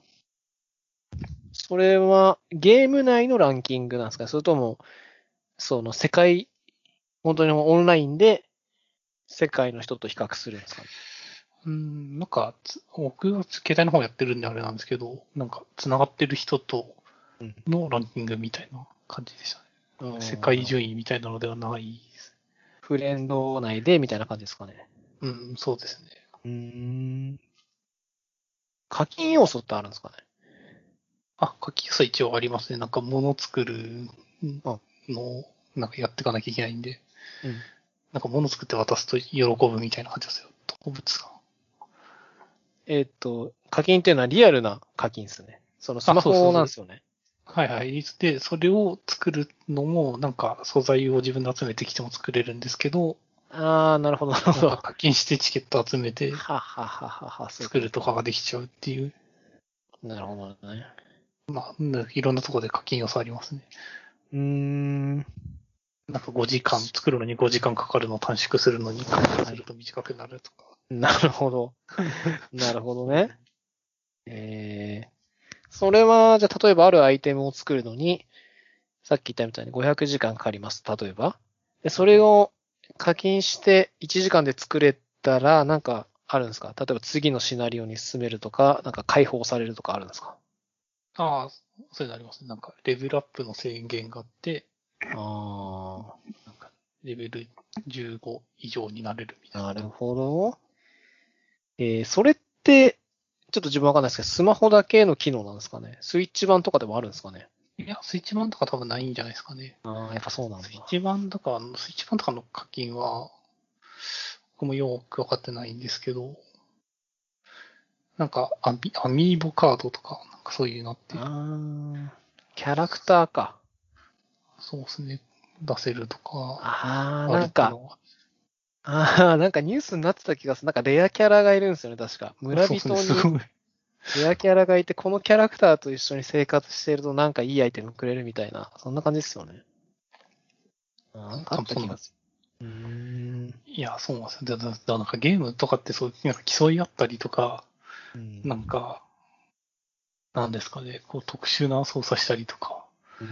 それはゲーム内のランキングなんですか？ねそれとも、その世界、本当にオンラインで世界の人と比較するんですか？ねうん、なんか、つ僕は携帯の方やってるんであれなんですけど、なんか、繋がってる人とうんのランキングみたいな感じでしたね。世界順位みたいなのではないです。フレンド内でみたいな感じですかね？うん、そうですね。うーん。課金要素ってあるんですかね？あ、書きやすい一応ありますね。なんか物作るのを、なんかやっていかなきゃいけないんで、うん。なんか物作って渡すと喜ぶみたいな感じですよ。動物さん。えーっと、課金っていうのはリアルな課金ですね。そのスマホなんですよね。はいはい。で、それを作るのも、なんか素材を自分で集めてきても作れるんですけど、ああ、なるほど、なるほど。課金してチケット集めてははははは、作るとかができちゃうっていう、なるほどね。まあ、うんいろんなところで課金要素ありますね。うーん。なんか5時間、作るのに5時間かかるのを短縮するのに、課金すると短くなるとか。なるほど。なるほどね。えー、それは、じゃあ、例えばあるアイテムを作るのに、さっき言ったみたいに500時間かかります。例えば。で、それを課金して1時間で作れたら、なんかあるんですか？例えば次のシナリオに進めるとか、なんか解放されるとかあるんですか？ああ、そういうのありますね。なんか、レベルアップの制限があって、あなんか、レベル15以上になれるみたあ、いな。なるほど。えー、それって、ちょっと自分わかんないですけど、スマホだけの機能なんですかね？スイッチ版とかでもあるんですかね？いや、スイッチ版とか多分ないんじゃないですかね。ああ、やっぱそうなんだスイ。ッチ版とか、スイッチ版とかの課金は、僕もよくわかってないんですけど、なんかアミ、アミーボカードとか、なんかそういうのって、あーキャラクターか。そうですね、出せるとか、ああ、なんか、ああ、なんかニュースになってた気がする。なんかレアキャラがいるんですよね、確か。村人にごいレアキャラがいて、このキャラクターと一緒に生活してるとなんかいいアイテムくれるみたいな、そんな感じですよね。あーなんかあった気がする。うーん。いや、そうなんですよ。だだだなんかゲームとかってそう、なんか競い合ったりとか、うん。なんか、なんですかね、こう特殊な操作したりとか、うん。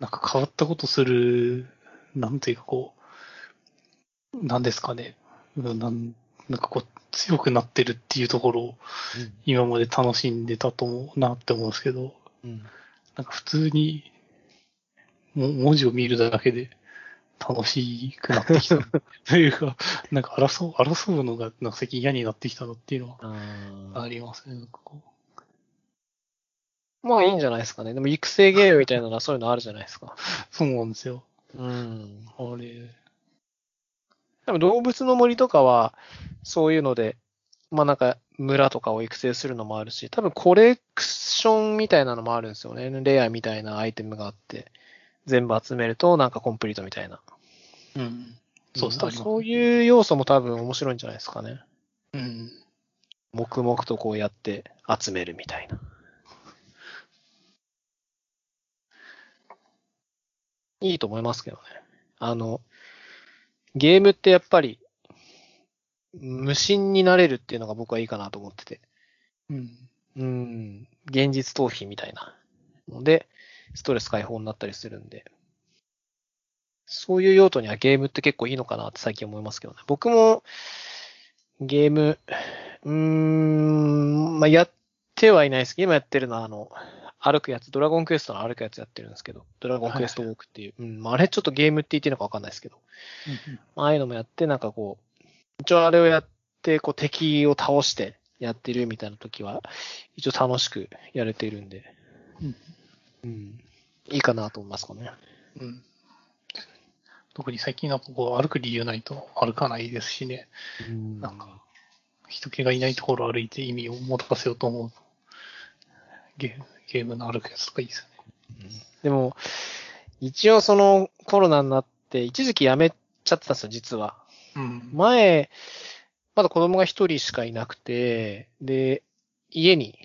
なんか変わったことする、なんていうかこう、なんですかね、うんなんなんかこう、強くなってるっていうところを今まで楽しんでたと思うなって思うんですけど、うん。なんか普通に、も文字を見るだけで楽しくなってきた というか、なんか争う、争うのがなんか最近嫌になってきたなっていうのはありますね。まあいいんじゃないですかね。でも育成ゲームみたいなのはそういうのあるじゃないですか。う そうなんですよ。うん。あれ、でも動物の森とかは、そういうので、まあなんか村とかを育成するのもあるし、多分コレクションみたいなのもあるんですよね。レアみたいなアイテムがあって、全部集めるとなんかコンプリートみたいな。うん。そうです、んありますそういう要素も多分面白いんじゃないですかね。うん。黙々とこうやって集めるみたいな。いいと思いますけどね。あの、ゲームってやっぱり、無心になれるっていうのが僕はいいかなと思ってて。うん。うん、現実逃避みたいなので、ストレス解放になったりするんで、そういう用途にはゲームって結構いいのかなって最近思いますけどね。僕もゲーム、うーん、まあ、やってはいないです。けど、今やってるのはあの、歩くやつ、ドラゴンクエストの歩くやつやってるんですけど、ドラゴンクエストウォークっていう、うん、まあ、あれちょっとゲームって言っていいのかわかんないですけど、まあああいうのもやって、なんかこう、一応あれをやって、こう敵を倒してやってるみたいな時は、一応楽しくやれてるんで、うんうん、いいかなと思いますかね。うん。特に最近なんかこう歩く理由ないと歩かないですしね。うんなんか、人気がいないところを歩いて意味を持たせようと思うと、ゲームゲームの歩くやつとかいいですよね。でも、一応そのコロナになって、一時期やめちゃってたんですよ、実は。うん。前、まだ子供が一人しかいなくて、で、家に、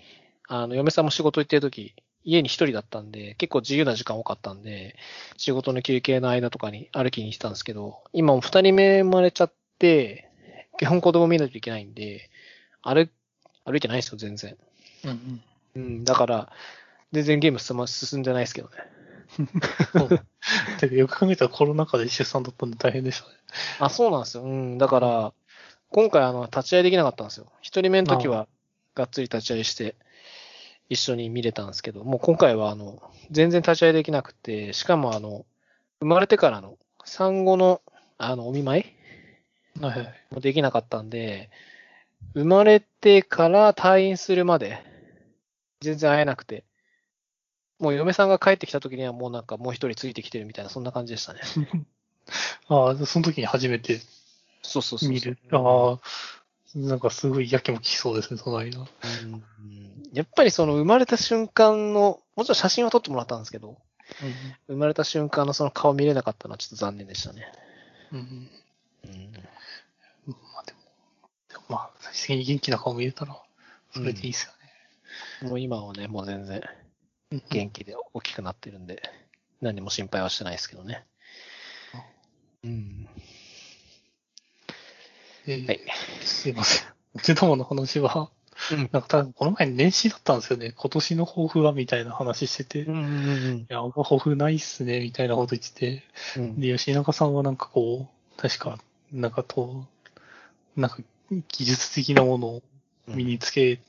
あの、嫁さんも仕事行ってる時、家に一人だったんで、結構自由な時間多かったんで、仕事の休憩の間とかに歩きに行ってたんですけど、今も二人目生まれちゃって、基本子供見ないといけないんで、歩、歩いてないですよ、全然。うんうん。うん、だから、全然ゲーム進ま進んでないですけどね。てかよく考えたらコロナ禍で出産だったんで大変でしたね。あ、そうなんですよ。うん。だから、今回あの、立ち会いできなかったんですよ。一人目の時は、がっつり立ち会いして、一緒に見れたんですけど、もう今回はあの、全然立ち会いできなくて、しかもあの、生まれてからの産後の、あの、お見舞いはいはい。もできなかったんで、生まれてから退院するまで、全然会えなくて、もう嫁さんが帰ってきた時にはもうなんかもう一人ついてきてるみたいな、そんな感じでしたね。ああ、その時に初めてそうそうそうそう。見る。ああ、なんかすごいやきもきしそうですね、その間。うんやっぱりその生まれた瞬間の、もちろん写真は撮ってもらったんですけど、生まれた瞬間のその顔見れなかったのはちょっと残念でしたね。うん。うん。うんまあでも、でもまあ、最終的に元気な顔見れたら、それでいいですよもう今はね、もう全然ね。元気で大きくなってるんで、何も心配はしてないですけどね。うん。えーはい。すいません。お手玉の話は、うん。なんか多分この前年始だったんですよね。今年の抱負はみたいな話してて、いうんうんや、あんま抱負ないっすね、みたいなこと言ってて、うん。で、吉永さんはなんかこう、確か、なんかと、なんか技術的なものを身につけ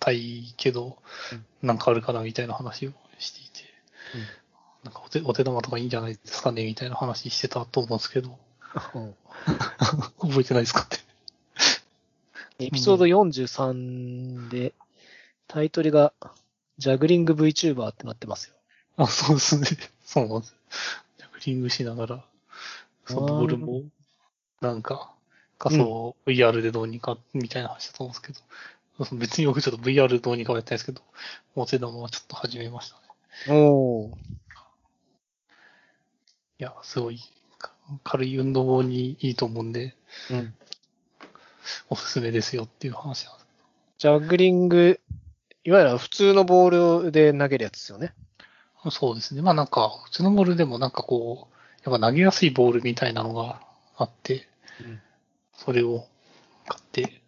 たいけど、なんかあるかなみたいな話をしていて、なんかお手お手玉とかいいんじゃないですかねみたいな話してたと思うんですけど、うん 覚えてないですかって。エピソード43で、タイトルが、ジャグリング VTuber ってなってますよ。あ、そうですね。そうなんです。ジャグリングしながら、そのボールも、なんか、仮想 VR でどうにか、みたいな話だと思うんですけど、そう別に僕ちょっと VR どうにかはやったんですけど、お手玉はちょっと始めましたね。おー。いや、すごい、か軽い運動にいいと思うんで、うん。おすすめですよっていう話なんです。ジャグリング、いわゆる普通のボールで投げるやつですよね。そうですね。まあなんか、普通のボールでもなんかこう、やっぱ投げやすいボールみたいなのがあって、うんそれを買って、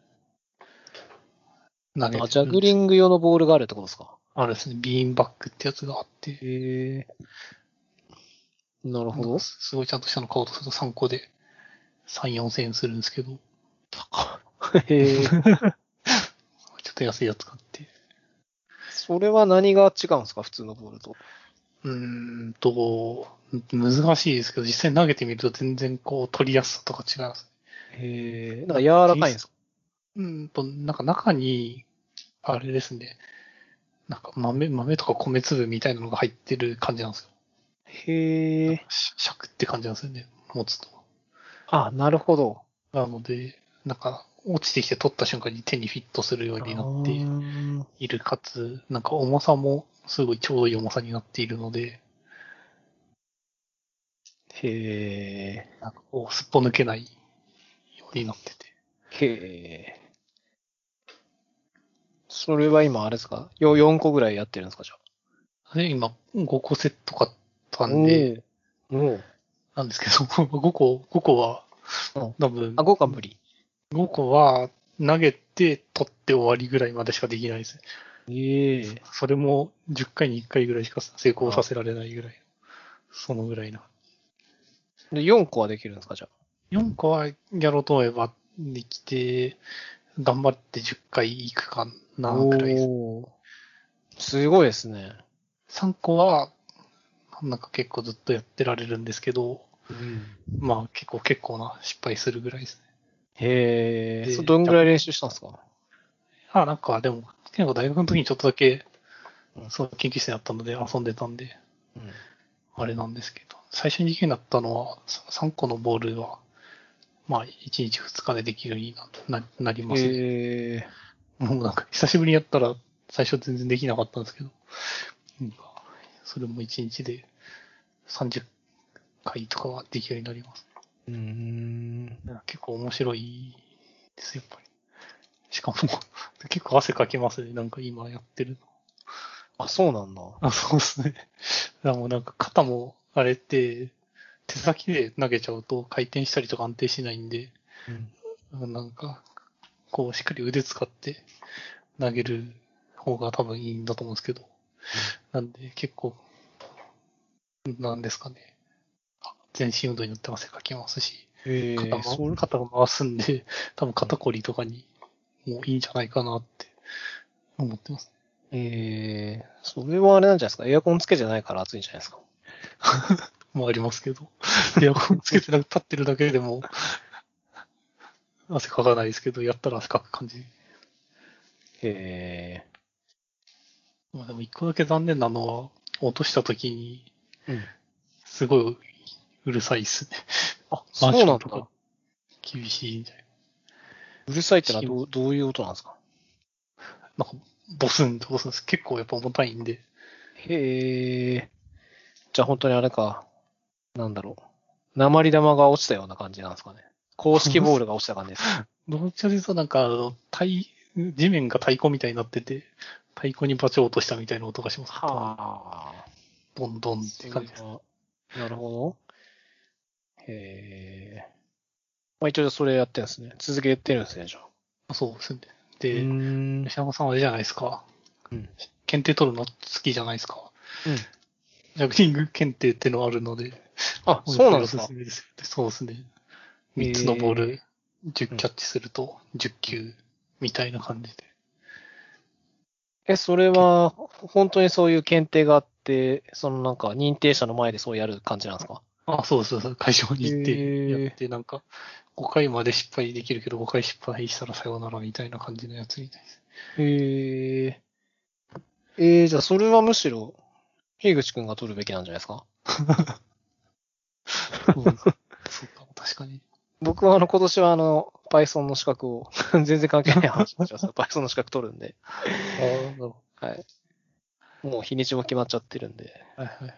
投げてあ、ジャグリング用のボールがあるってことですか？あるですね。ビーンバックってやつがあって、へえ。なるほど。すごいちゃんとしたの買おうとすると3個で3、4千円するんですけど、へえ。ちょっと安いやつ買って。それは何が違うんですか？普通のボールと。うーんと、難しいですけど、実際投げてみると全然こう取りやすさとか違います。へえ。なんか柔らかいんですか？うーんと、なんか中に、あれですね、なんか豆、豆とか米粒みたいなのが入ってる感じなんですよ。へえ。し尺って感じなんですよね、持つと。あ、なるほど。なので、なんか、落ちてきて取った瞬間に手にフィットするようになってうんいる、かつ、なんか重さもすごいちょうどいい重さになっているので、へえ。なんかこう、すっぽ抜けないようになってて。へえ。それは今あれですか？よ ?4 個ぐらいやってるんですかじゃで、今、5個セット買ったあ。んで。なんですけど、5個、5個はうん、多分あ、、5か無理。5個は投げて取って終わりぐらいまでしかできないですね。ええそれも10回に1回ぐらいしか成功させられないぐらい。そのぐらいな。で、4個はできるんですか、じゃあ？4個はやろうと思えばできて、頑張って10回いくかな、ぐらいです。すごいですね。3個は、なんか結構ずっとやってられるんですけど、うん。まあ結構結構な失敗するぐらいですね。へえ。どんぐらい練習したんですか？あ、なんかでも、結構大学の時にちょっとだけう、んそう、研究室にあったので遊んでたんで、うん。あれなんですけど、最初にできるようになったのは、3個のボールは、まあ、1日2日でできるようになななりますね。へえ。もうなんか、久しぶりにやったら、最初全然できなかったんですけど、それも1日で30回とかはできるようになります。うーん。結構面白いです、やっぱり。しかも、結構汗かきますね、なんか今やってるの。あ、そうなんだ。あ、そうですね。だからもうなんか肩も、あれって、手先で投げちゃうと回転したりとか安定しないんで、うん。なんか、こうしっかり腕使って投げる方が多分いいんだと思うんですけど、なんで結構、なんですかね。あ全身運動によって汗かきますし、へえ。肩それも肩が回すんで、多分肩こりとかにもういいんじゃないかなって思ってます。ええ。それはあれなんじゃないですか？エアコンつけてないから暑いんじゃないですか？もありますけど、エアコンつけてなく立ってるだけでも、汗かかないですけど、やったら汗かく感じ。へえ。まあでも一個だけ残念なのは、落とした時に、うん。すごいうるさいっすね。あ、マそうなんだンションとか。厳しいんじゃない？うるさいってのはどうどういう音なんですか？なんか、ボスンとボスンです。結構やっぱ重たいんで、へえ。じゃあ本当にあれか。なんだろう。鉛玉が落ちたような感じなんですかね。公式ボールが落ちた感じですか。どっちかというとなんか、あの、太、地面が太鼓みたいになってて、太鼓にバチを落としたみたいな音がします。はあ。ドンドンって感じです。なるほど。へえ。まあ一応それやってるんですね。続けてるんですね、じゃあ。そうですね。うで。吉山さんはあれじゃないですか。うん。検定取るの好きじゃないですか。うん。ジャグリング検定ってのあるので、あ、そうなんですか？おすす。めですよそうですね。3つのボーへル、10キャッチすると10球みたいな感じで。え、それは、本当にそういう検定があって、そのなんか認定者の前でそうやる感じなんですか？あ、そうそうそう、会場に行って、やって、なんか、5回まで失敗できるけど、5回失敗したらさようならみたいな感じのやつみたいです。へえ。えー、じゃあそれはむしろ、樋口くんが取るべきなんじゃないですか？そうか、確かに。僕はあの、今年はあの、Python の資格を、全然関係ない話にします。Python の資格取るんで、はい。もう日にちも決まっちゃってるんで、ど。はいはい。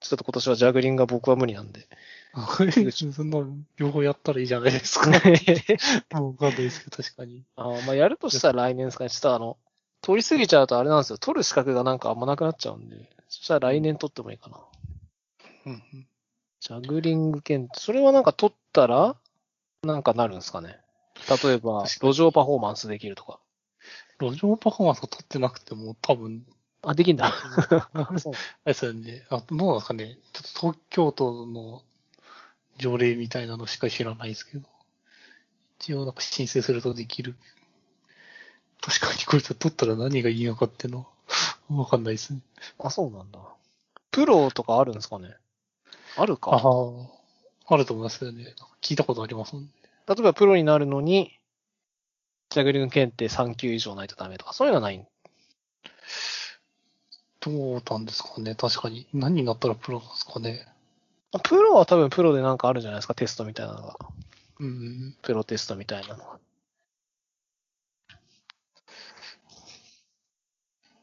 ちょっと今年はジャグリングが僕は無理なんで。あ そんな、両方やったらいいじゃないですか。わかんないですけど、確かに。あーまあ、やるとしたら来年ですかね。ちょっとあの、取りすぎちゃうとあれなんですよ。取る資格がなんかあんまなくなっちゃうんで、そしたら来年取ってもいいかな。うんうん。ジャグリング検定、それはなんか取ったら、なんかなるんですかね。例えば、路上パフォーマンスできるとか。路上パフォーマンスを取ってなくても、多分、あ、できんだ。そうあれですよね。あ、どうなんですかね。ちょっと東京都の条例みたいなのしか知らないですけど。一応なんか申請するとできる。確かにこれ取ったら何がいいのかっていうのはわかんないですね。あ、そうなんだ。プロとかあるんですかねあるあか。あ。あると思いますよね。なんか聞いたことありますもんね。例えばプロになるのに、ジャグリング検定3級以上ないとダメとか、そういうのはない？どうなんですかね。確かに。何になったらプロなんですかね。プロは多分プロでなんかあるじゃないですか、テストみたいなのが。うん。プロテストみたいなのが。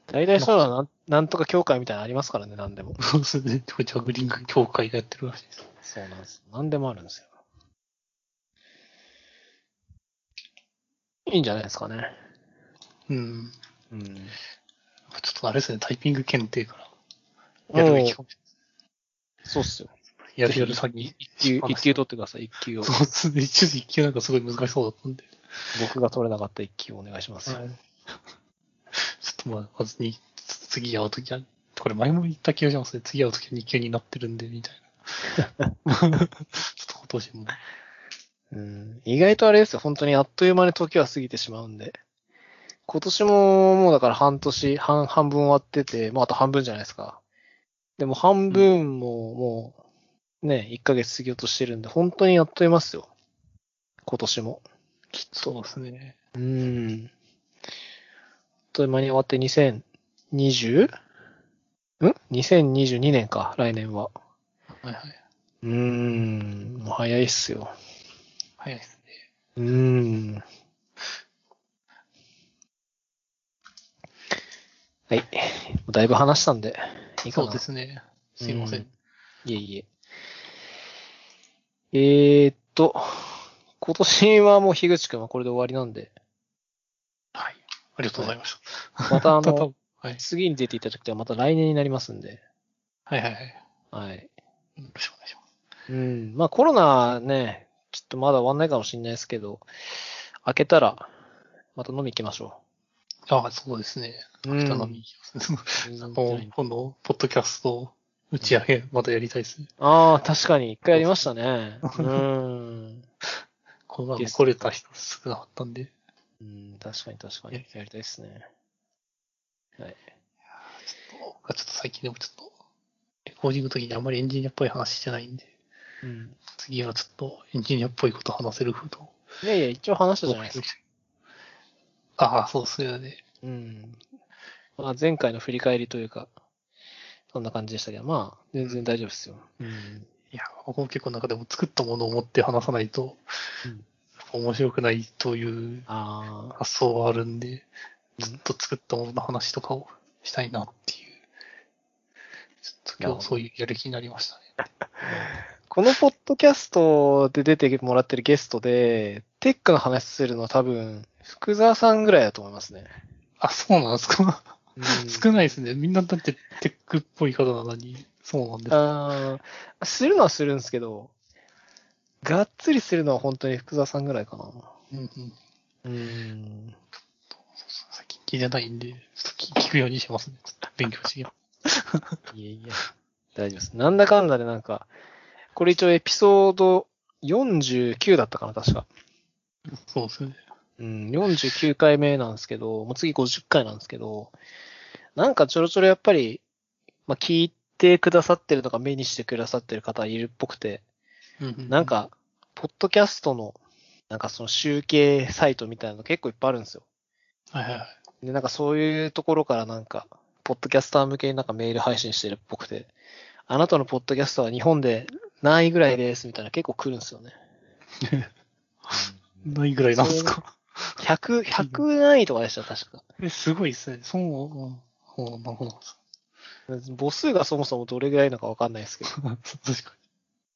大体そういうのはなんなんとか協会みたいなのありますからね、なんでも。そうですね。ジャグリング協会がやってるらしいです。そうなんです。なんでもあるんですよ。いいんじゃないですかね。うん。うん。ちょっとあれですね。タイピング検定からやるべきかもしれない。そうっすよ。やるやる先に。一級、一級取ってください、一級を。そうですね。一時一級なんかすごい難しそうだったんで。僕が取れなかった一球をお願いします。はい。まあ、まずに、つ次会うときは、これ前も言った気がしますね。次会うときは2級になってるんで、みたいな。ちょっと今年も。うん、意外とあれですよ、本当にあっという間に時は過ぎてしまうんで。今年ももうだから半年、半、半分終わってて、まああと半分じゃないですか。でも半分ももう、ね、1ヶ月過ぎようとしてるんで、本当にあっという間ですよ。今年も。きっと。そうですね。うん。という間に終わって 2020? ん ?2022 年か、来年は。はいはい。うーん、もう早いっすよ。早いですね。うーん。はい。もうだいぶ話したんで、いいかな。そうですね。すいません。うんいえいえ。えーっと、今年はもう樋口くんはこれで終わりなんで、はい。ありがとうございましまたあた。の、はい。次に出ていただくとはまた来年になりますんで、はいはいはい。よはい。ろしくお願いします。うん。まあコロナね、ちょっとまだ終わんないかもしれないですけど、開けたら、また飲み行きましょああ、そうですね。う。明日飲みに行きます。うんもう今度、ポッドキャスト打ち上げ、またやりたいですね。ああ、確かに、一回やりましたね。うん。このゲスト来れた人少なかったんで。うん、確かに確かに。やりたいですね。はい。ちょっと、ちょっと最近でもちょっと、レコーディングの時にあんまりエンジニアっぽい話してないんで、うん。次はちょっとエンジニアっぽいこと話せる風と。いやいや、一応話したじゃないですか。ああ、そうですよね。うん。まあ、前回の振り返りというか、そんな感じでしたけど、まあ、全然大丈夫ですよ。うん。いや、僕も結構なんかでも作ったものを持って話さないと、うん面白くないというああ、発想はあるんで、うんちょっと作ったものの話とかをしたいなっていう。ちょっと今日そういうやる気になりましたね。このポッドキャストで出てもらってるゲストで、テックの話するのは多分、福沢さんぐらいだと思いますね。あ、そうなんですか、うん 少ないですね。みんなだってテックっぽい方なのに、そうなんです。あーするのはするんですけど、がっつりするのは本当に福沢さんぐらいかな。うんうん。うん。最近聞いてないんで、ちょっと聞聞くようにしますね。勉強してきます。いやいや、大丈夫です。なんだかんだでなんか、これ一応エピソード49だったかな、確か。そうですね。うん、49回目なんですけど、もう次50回なんですけど、なんかちょろちょろやっぱり、まあ、聞いてくださってるとか目にしてくださってる方いるっぽくて、なん、か、ポッドキャストの、なんかその集計サイトみたいなの結構いっぱいあるんですよ。はいはいはい。で、なんかそういうところからなんか、ポッドキャスター向けになんかメール配信してるっぽくて、あなたのポッドキャストは日本で何位ぐらいですみたいな結構来るんですよね。ないぐらいなんですか？100、100何位とかでした、確か。え、すごいですね。そう、うん、ほうなるほど。母数がそもそもどれぐらいなのかわかんないですけど。確か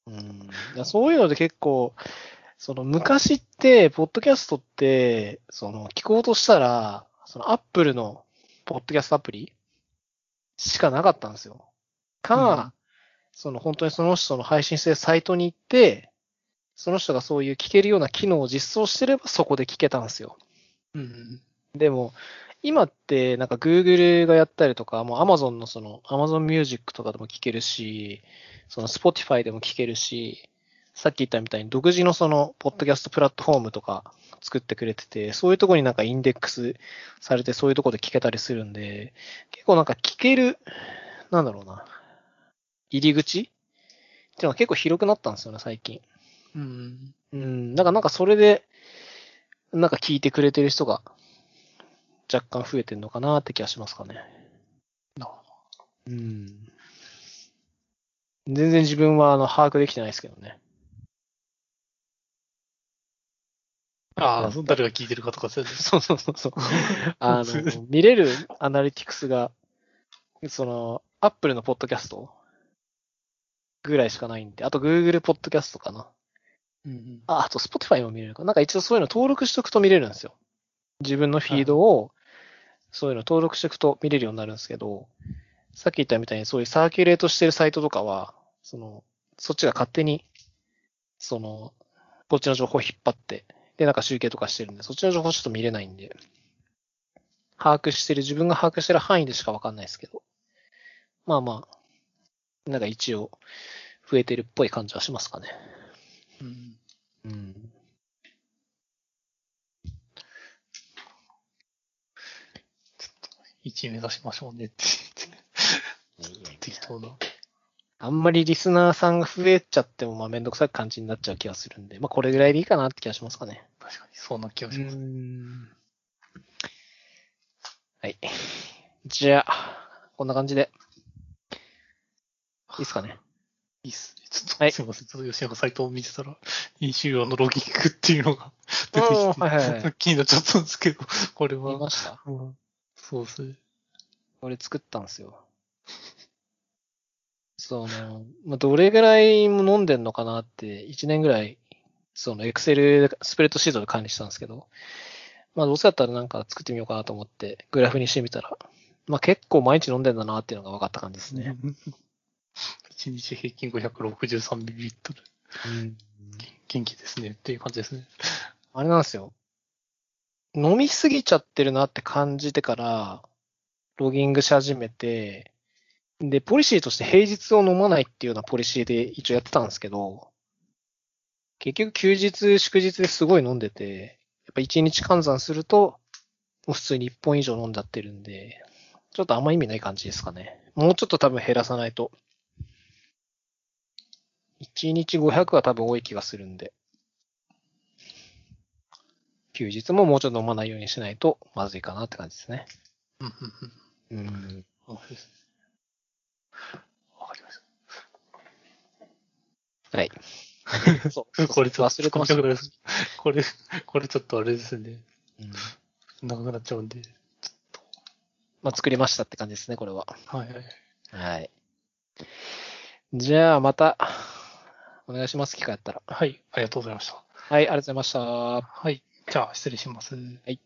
うん、いやそういうので結構、その昔って、ポッドキャストって、その聞こうとしたら、そのアップルのポッドキャストアプリしかなかったんですよ。か、うんその本当にその人の配信してるサイトに行って、その人がそういう聞けるような機能を実装してればそこで聞けたんですよ。に。うん。でも、今ってなんか Google がやったりとか、もう Amazon のその Amazon Music とかでも聞けるし、その Spotify でも聞けるし、さっき言ったみたいに独自のそのポッドキャストプラットフォームとか作ってくれてて、そういうとこになんかインデックスされてそういうとこで聞けたりするんで、結構なんか聞ける、なんだろうな、入り口？っていうのが結構広くなったんですよね、最近。うん。うん、だからなんかそれで、なんか聞いてくれてる人が若干増えてるのかなって気がしますかね。なるほうん。全然自分はあの把握できてないですけどね。ど。ああ、誰が聞いてるかとかそう そうそうそう。あの、見れるアナリティクスが、その、アップルのポッドキャストぐらいしかないんで、あと Google ポッドキャストかな。うんうん。あ、あと Spotify も見れるか。なんか一応そういうの登録しとくと見れるんですよ。自分のフィードを、そういうの登録しておくと見れるようになるんですけど、さっき言ったみたいにそういうサーキュレートしてるサイトとかは、その、そっちが勝手に、その、こっちの情報を引っ張ってでなんか集計とかしてるんで、そっちの情報ちょっと見れないんで、把握してる、自分が把握してる範囲でしかわかんないですけど、まあまあ、なんか一応、増えてるっぽい感じはしますかね。うん。うん。1位目指しましょうねって言って、適当な。あんまりリスナーさんが増えちゃっても、まあめんどくさい感じになっちゃう気がするんで、まあこれぐらいでいいかなって気がしますかね。確かに、そんな気がします。ん。はい。じゃあ、こんな感じで。いいっすかね。いいっすね。ちょっと、はいすいません。ちょっと吉永サイトを見てたら、飲酒用のロギングっていうのが出てうんきて、はいはいはい 気になっちゃったんですけど、これ見は、ました？うんそうですね。これ作ったんですよ。その、まあ、どれぐらいも飲んでんのかなって、1年ぐらい、その、エクセル、スプレッドシートで管理したんですけど、まあ、どうせだったらなんか作ってみようかなと思って、グラフにしてみたら、まあ、結構毎日飲んでんだなっていうのが分かった感じですね。1日平均 563ml。うん。元気ですねっていう感じですね。あれなんですよ。飲みすぎちゃってるなって感じてから、ロギングし始めて、で、ポリシーとして平日を飲まないっていうようなポリシーで一応やってたんですけど、結局休日、祝日ですごい飲んでて、やっぱ1日換算すると、もう普通に1本以上飲んじゃってるんで、ちょっとあんま意味ない感じですかね。もうちょっと多分減らさないと。1日500は多分多い気がするんで。休日ももうちょっと飲まないようにしないとまずいかなって感じですね。うん。わかりました。はい。そう。これちょっと忘れてました込みたくなりますこれ、これちょっとあれですね。うん。長くなっちゃうん。で。ちょっと。まあ、作りましたって感じですね、これは。はいはい。はい。じゃあ、また、お願いします、機会あったら。はい。ありがとうございました。はい、ありがとうございました。はい。じゃあ、失礼します。はい。